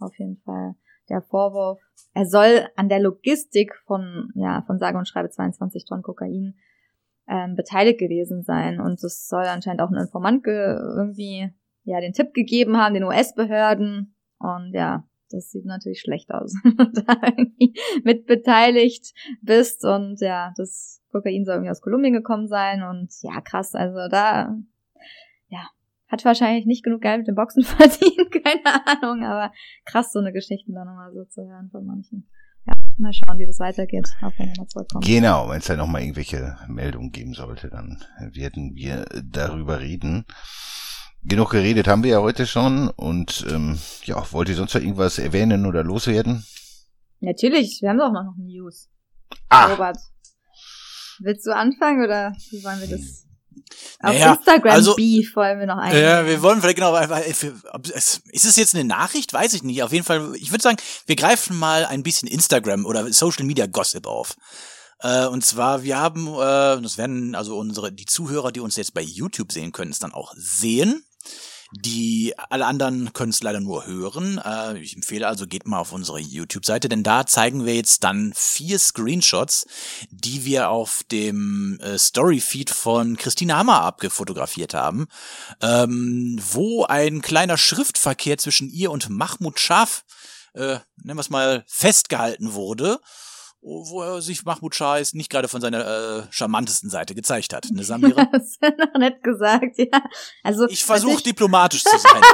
auf jeden Fall der Vorwurf, er soll an der Logistik von ja von sage und schreibe 22 Tonnen Kokain ähm, beteiligt gewesen sein. Und es soll anscheinend auch ein Informant ge irgendwie ja den Tipp gegeben haben den US-Behörden und ja das sieht natürlich schlecht aus, wenn du da irgendwie mit beteiligt bist und ja, das Kokain soll irgendwie aus Kolumbien gekommen sein und ja, krass, also da, ja, hat wahrscheinlich nicht genug Geld mit dem Boxen verdient, keine Ahnung, aber krass, so eine Geschichte da nochmal so zu hören von manchen. Ja, mal schauen, wie das weitergeht, auf wenn nochmal zurückkommen. Genau, wenn es da nochmal irgendwelche Meldungen geben sollte, dann werden wir darüber reden. Genug geredet haben wir ja heute schon und ähm, ja, wollt ihr sonst noch irgendwas erwähnen oder loswerden? Natürlich, wir haben doch noch News. Ah, Robert, willst du anfangen oder wie wollen wir das? Auf Naja, Instagram also- Beef wollen wir noch eingehen. Ja, wir wollen vielleicht genau, ist es jetzt eine Nachricht? Weiß ich nicht. Auf jeden Fall, ich würde sagen, wir greifen mal ein bisschen Instagram oder Social Media Gossip auf. Äh, und zwar, wir haben, äh, das werden also unsere, die Zuhörer, die uns jetzt bei YouTube sehen können, es dann auch sehen. Die alle anderen können es leider nur hören. Äh, ich empfehle also, geht mal auf unsere YouTube-Seite, denn da zeigen wir jetzt dann vier Screenshots, die wir auf dem äh, Story-Feed von Christine Hammer abgefotografiert haben, ähm, wo ein kleiner Schriftverkehr zwischen ihr und Mahmoud Schaf, äh, nennen wir es mal, festgehalten wurde wo er sich Mahmoud Shah jetzt nicht gerade von seiner äh, charmantesten Seite gezeigt hat. Ne, Samira? Das ist ja noch nett gesagt, ja. Also, Ich versuche also diplomatisch zu sein.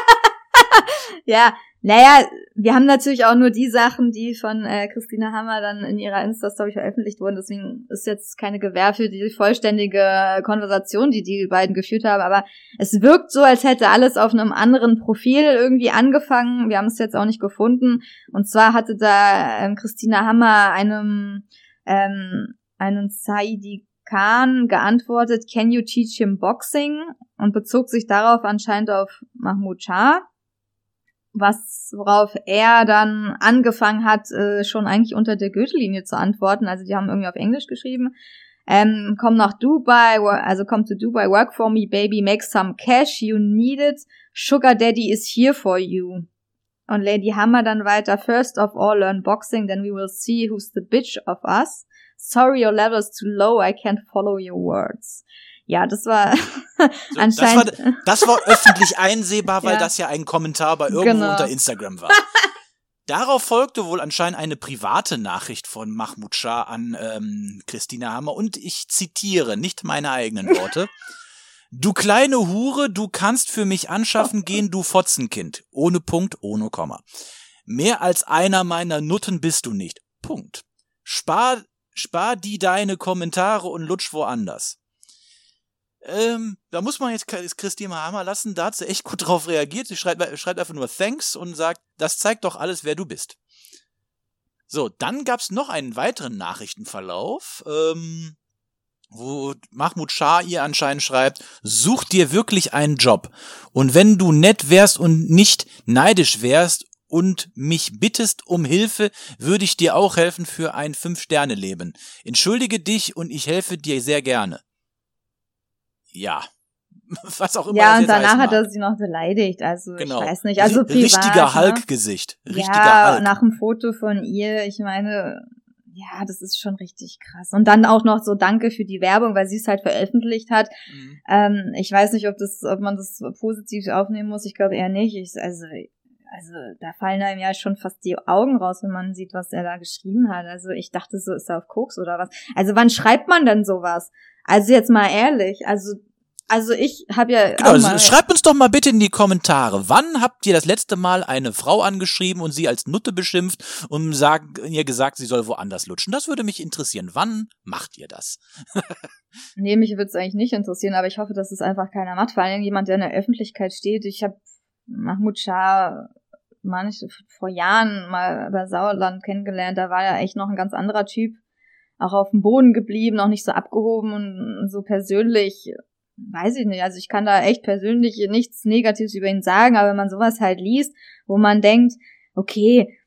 Ja, naja, wir haben natürlich auch nur die Sachen, die von äh, Christina Hammer dann in ihrer Insta-Story veröffentlicht wurden. Deswegen ist jetzt keine Gewähr für die vollständige Konversation, die die beiden geführt haben. Aber es wirkt so, als hätte alles auf einem anderen Profil irgendwie angefangen. Wir haben es jetzt auch nicht gefunden. Und zwar hatte da ähm, Christina Hammer einem ähm, einen Saidi Khan geantwortet, can you teach him boxing? Und bezog sich darauf anscheinend auf Mahmoud Shah was worauf er dann angefangen hat, äh, schon eigentlich unter der Gürtellinie zu antworten. Also die haben irgendwie auf Englisch geschrieben. Ähm, komm nach Dubai, also komm to Dubai, work for me, baby, make some cash, you need it. Sugar Daddy is here for you. Und Lady Hammer dann weiter, first of all learn boxing, then we will see who's the bitch of us. Sorry, your level is too low, I can't follow your words. Ja, das war So, anscheinend. Das war, das war öffentlich einsehbar, weil Ja. das ja ein Kommentar bei irgendwo Genau. unter Instagram war. Darauf folgte wohl anscheinend eine private Nachricht von Mahmoud Shah an ähm, Christina Hammer und ich zitiere, nicht meine eigenen Worte. Du kleine Hure, du kannst für mich anschaffen gehen, du Fotzenkind. Ohne Punkt, ohne Komma. Mehr als einer meiner Nutten bist du nicht. Punkt. Spar, spar die deine Kommentare und lutsch woanders. Ähm, da muss man jetzt Christina Hammer lassen, da hat sie echt gut drauf reagiert. Sie schreibt, schreibt einfach nur Thanks und sagt, das zeigt doch alles, wer du bist. So, dann gab's noch einen weiteren Nachrichtenverlauf, ähm, wo Mahmoud Shah ihr anscheinend schreibt, such dir wirklich einen Job. Und wenn du nett wärst und nicht neidisch wärst und mich bittest um Hilfe, würde ich dir auch helfen für ein Fünf-Sterne-Leben. Entschuldige dich und ich helfe dir sehr gerne. Ja. Was auch immer ja, das und danach hat er sie noch beleidigt. Also Genau. ich weiß nicht. Also Ri- privat. Richtiger ne? Hulk-Gesicht. Richtiger ja, Hulk. nach dem Foto von ihr, ich meine, ja, das ist schon richtig krass. Und dann auch noch so Danke für die Werbung, weil sie es halt veröffentlicht hat. Mhm. Ähm, ich weiß nicht, ob das, ob man das positiv aufnehmen muss. Ich glaube eher nicht. Ich, also, also da fallen einem ja schon fast die Augen raus, wenn man sieht, was er da geschrieben hat. Also ich dachte, so ist er auf Koks oder was. Also wann schreibt man denn sowas? Also jetzt mal ehrlich, also also ich habe ja Genau, also schreibt uns doch mal bitte in die Kommentare, wann habt ihr das letzte Mal eine Frau angeschrieben und sie als Nutte beschimpft und sagen, ihr gesagt, sie soll woanders lutschen? Das würde mich interessieren. Wann macht ihr das? Nee, mich würde es eigentlich nicht interessieren, aber ich hoffe, dass es einfach keiner macht. Vor allem jemand, der in der Öffentlichkeit steht. Ich habe Mahmoud Shah manche vor Jahren mal bei Sauerland kennengelernt. Da war er echt noch ein ganz anderer Typ. Auch auf dem Boden geblieben, auch nicht so abgehoben und so persönlich. Weiß ich nicht. Also ich kann da echt persönlich nichts Negatives über ihn sagen, aber wenn man sowas halt liest, wo man denkt, okay,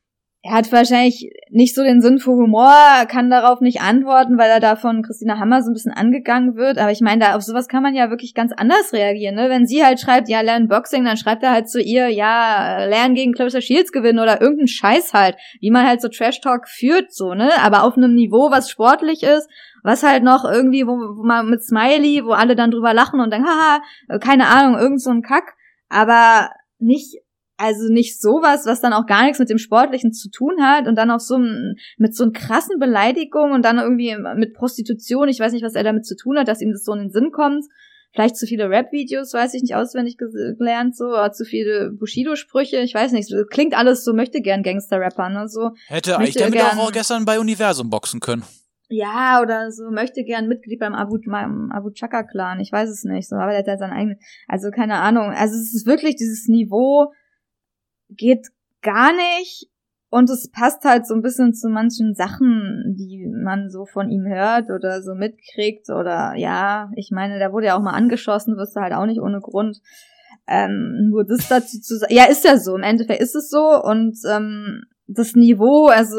er hat wahrscheinlich nicht so den Sinn für Humor, kann darauf nicht antworten, weil er da von Christina Hammer so ein bisschen angegangen wird. Aber ich meine, da auf sowas kann man ja wirklich ganz anders reagieren. Ne? Wenn sie halt schreibt, ja, lern Boxing, dann schreibt er halt zu ihr, ja, lernen gegen Clarissa Shields gewinnen oder irgendeinen Scheiß halt, wie man halt so Trash-Talk führt, so, ne? Aber auf einem Niveau, was sportlich ist, was halt noch irgendwie, wo, wo man mit Smiley, wo alle dann drüber lachen und denken, haha, keine Ahnung, irgend so ein Kack. Aber nicht also nicht sowas, was dann auch gar nichts mit dem Sportlichen zu tun hat und dann auch so mit so einen krassen Beleidigungen und dann irgendwie mit Prostitution, ich weiß nicht, was er damit zu tun hat, dass ihm das so in den Sinn kommt. Vielleicht zu viele Rap-Videos, weiß ich nicht auswendig gelernt, so, oder zu viele Bushido-Sprüche, ich weiß nicht, so, klingt alles so, möchte gern Gangster-Rapper, ne, so. Hätte eigentlich damit gern- auch gestern bei Universum boxen können. Ja, oder so, möchte gern Mitglied beim Abu, beim Abu Chaka Clan, ich weiß es nicht, so, aber der hat ja sein eigenes, also keine Ahnung, also es ist wirklich dieses Niveau, geht gar nicht. Und es passt halt so ein bisschen zu manchen Sachen, die man so von ihm hört oder so mitkriegt oder ja, ich meine, der wurde ja auch mal angeschossen, wirst du halt auch nicht ohne Grund. Ähm, nur das dazu zu sagen, ja, ist ja so, im Endeffekt ist es so. Und ähm, das Niveau, also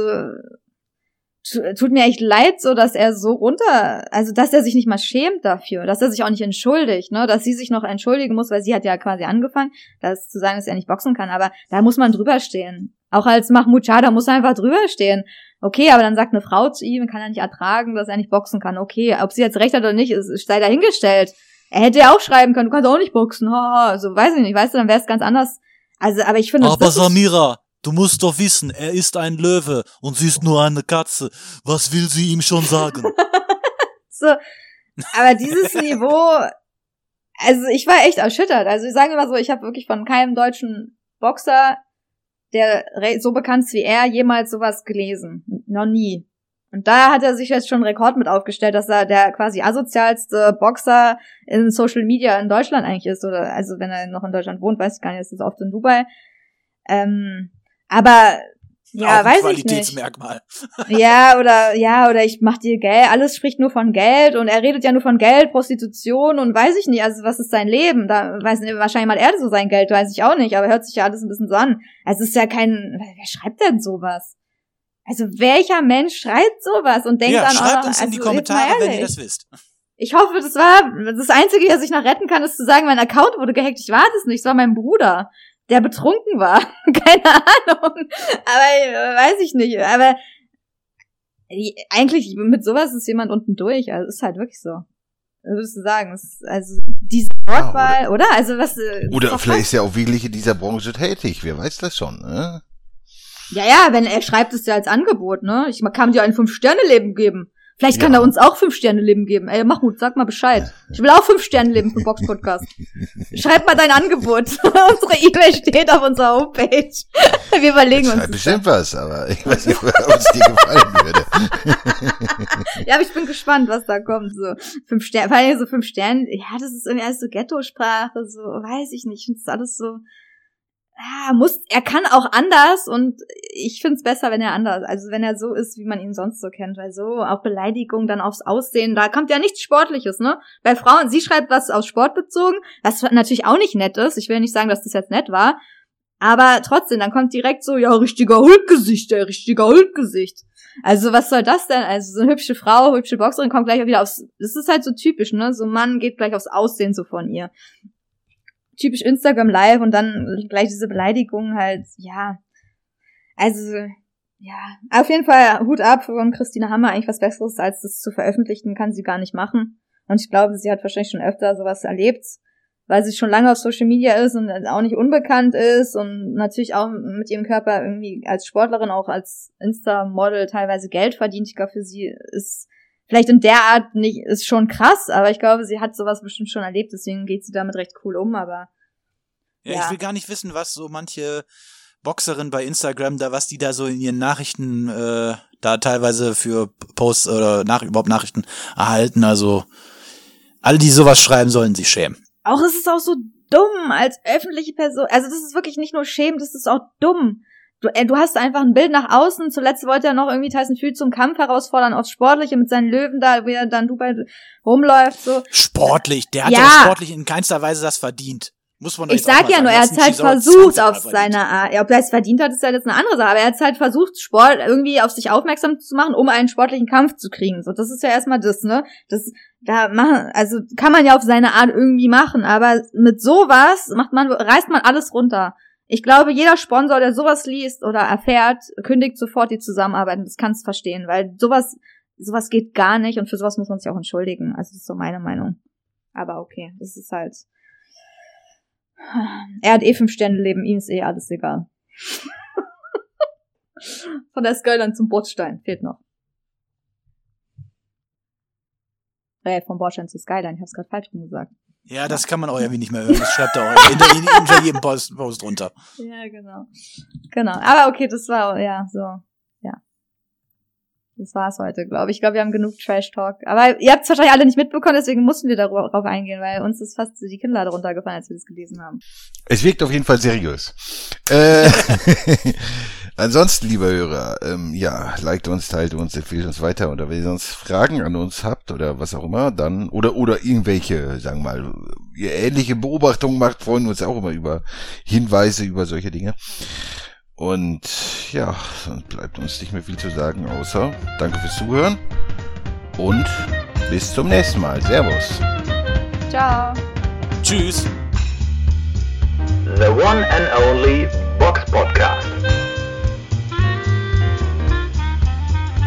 tut mir echt leid, so dass er so runter, also dass er sich nicht mal schämt dafür, dass er sich auch nicht entschuldigt, ne, dass sie sich noch entschuldigen muss, weil sie hat ja quasi angefangen, das zu sagen, dass er nicht boxen kann, aber da muss man drüber stehen. Auch als Mahmoud Shah, da muss er einfach drüber stehen. Okay, aber dann sagt eine Frau zu ihm, kann er nicht ertragen, dass er nicht boxen kann. Okay, ob sie jetzt recht hat oder nicht, ist, sei dahingestellt. Er hätte ja auch schreiben können, du kannst auch nicht boxen, haha, so weiß ich nicht, weißt du, dann wäre es ganz anders. Also, aber ich finde, Aber Samira, du musst doch wissen, er ist ein Löwe und sie ist nur eine Katze. Was will sie ihm schon sagen? So, aber dieses Niveau, also ich war echt erschüttert. Also ich sage immer so, ich habe wirklich von keinem deutschen Boxer, der so bekannt ist wie er, jemals sowas gelesen. Noch nie. Und da hat er sich jetzt schon einen Rekord mit aufgestellt, dass er der quasi asozialste Boxer in Social Media in Deutschland eigentlich ist. Oder also wenn er noch in Deutschland wohnt, weiß ich gar nicht, ist das oft in Dubai. Ähm, aber ja, weiß ich nicht. Qualitätsmerkmal. Ja, oder ja, oder ich mach dir Geld, alles spricht nur von Geld und er redet ja nur von Geld, Prostitution und weiß ich nicht, also was ist sein Leben? Da weiß nicht, wahrscheinlich mal er so sein Geld, weiß ich auch nicht, aber hört sich ja alles ein bisschen so an. Also es ist ja kein wer schreibt denn sowas? Also welcher Mensch schreibt sowas und denkt Ja, dann schreibt auch, uns in also die Kommentare, wenn ihr das wisst. Ich hoffe, das war das Einzige, was ich noch retten kann, ist zu sagen, mein Account wurde gehackt. Ich war das nicht, es war mein Bruder, der betrunken war. Keine Ahnung. Aber weiß ich nicht. Aber eigentlich mit sowas ist jemand unten durch. Also ist halt wirklich so. Würdest du sagen? Ist also diese Wortwahl, Ja, oder? Also was? äh, ist Oder doch vielleicht ist er auch wirklich in dieser Branche tätig, wer weiß das schon, ne? Ja, ja, wenn er schreibt es ja als Angebot, ne? Ich kann dir ein Fünf-Sterne-Leben geben. Vielleicht kann Ja. er uns auch Fünf-Sterne-Leben geben. Ey, Mahmoud, sag mal Bescheid. Ich will auch Fünf-Sterne-Leben für Box Podcast. Schreib mal dein Angebot. Unsere E-Mail steht auf unserer Homepage. Wir überlegen uns. Bestimmt was, aber ich weiß nicht, ob es dir gefallen würde. Ja, aber ich bin gespannt, was da kommt. So fünf Sterne, vor allem so fünf Sterne. Ja, das ist irgendwie alles so Ghetto-Sprache, so weiß ich nicht. Ich finde das alles so. Ja, muss, er kann auch anders und ich find's besser, wenn er anders, also wenn er so ist, wie man ihn sonst so kennt, weil so auch Beleidigung dann aufs Aussehen, da kommt ja nichts Sportliches, ne? Bei Frauen, sie schreibt was aus Sport bezogen, was natürlich auch nicht nett ist. Ich will nicht sagen, dass das jetzt nett war, aber trotzdem, dann kommt direkt so, ja, richtiger Hulkgesicht, der richtiger Hulkgesicht. Also was soll das denn? Also so eine hübsche Frau, hübsche Boxerin kommt gleich wieder aufs. Das ist halt so typisch, ne? So ein Mann geht gleich aufs Aussehen so von ihr. Typisch Instagram Live und dann gleich diese Beleidigung halt, ja. Also ja, auf jeden Fall Hut ab von Christine Hammer. Eigentlich was Besseres als das zu veröffentlichen kann sie gar nicht machen. Und ich glaube, sie hat wahrscheinlich schon öfter sowas erlebt, weil sie schon lange auf Social Media ist und auch nicht unbekannt ist und natürlich auch mit ihrem Körper irgendwie als Sportlerin, auch als Insta-Model teilweise Geld verdient. Ich glaube, für sie ist vielleicht in der Art nicht, ist schon krass, aber ich glaube, sie hat sowas bestimmt schon erlebt, deswegen geht sie damit recht cool um, aber Ja, Ja. ich will gar nicht wissen, was so manche Boxerin bei Instagram, da was die da so in ihren Nachrichten äh, da teilweise für Posts oder nach, überhaupt Nachrichten erhalten. Also alle, die sowas schreiben, sollen sich schämen. auch es ist auch so dumm als öffentliche Person. Also das ist wirklich nicht nur schämen, das ist auch dumm. Du, äh, du hast einfach ein Bild nach außen. Zuletzt wollte er noch irgendwie Tyson Fury zum Kampf herausfordern aufs Sportliche mit seinen Löwen da, wie er dann Dubai rumläuft. So. Sportlich, der hat Ja. ja sportlich in keinster Weise das verdient. Muss man Ich sag ja nur, er hat halt versucht 20 auf Mal verdient. seine Art. Ja, ob er es verdient hat, ist ja jetzt eine andere Sache. Aber er hat halt versucht, Sport irgendwie auf sich aufmerksam zu machen, um einen sportlichen Kampf zu kriegen. So, das ist ja erstmal das, ne? Das, da machen, also kann man ja auf seine Art irgendwie machen. Aber mit sowas macht man, reißt man alles runter. Ich glaube, jeder Sponsor, der sowas liest oder erfährt, kündigt sofort die Zusammenarbeit. Und Das kannst verstehen, weil sowas, sowas geht gar nicht und für sowas muss man sich auch entschuldigen. Also das ist so meine Meinung. Aber okay, das ist halt. Er hat eh fünf Sterne Leben, ihm ist eh alles egal. Von der Skyline zum Bordstein fehlt noch. Äh, vom Bordstein zur Skyline, ich hab's gerade falsch rum gesagt. Ja, das kann man auch irgendwie nicht mehr hören. Das schreibt er auch hinter, hinter jedem Post, Post drunter. Ja, genau. Genau. Aber okay, das war, ja, so, ja. Das war's heute, glaube ich. Ich glaube, wir haben genug Trash-Talk. Aber ihr habt es wahrscheinlich alle nicht mitbekommen, deswegen mussten wir darauf eingehen, weil uns ist fast die Kinnlade runtergefallen, als wir das gelesen haben. Es wirkt auf jeden Fall seriös. Äh, ansonsten, liebe Hörer, ähm, ja, liked uns, teilt uns, empfiehlt uns weiter oder wenn ihr sonst Fragen an uns habt oder was auch immer, dann oder oder irgendwelche, sagen wir mal, ihr ähnliche Beobachtungen macht, freuen wir uns auch immer über Hinweise über solche Dinge. Und ja, sonst bleibt uns nicht mehr viel zu sagen, außer danke fürs Zuhören und bis zum nächsten Mal. Servus. Ciao. Tschüss. The one and only Box Podcast.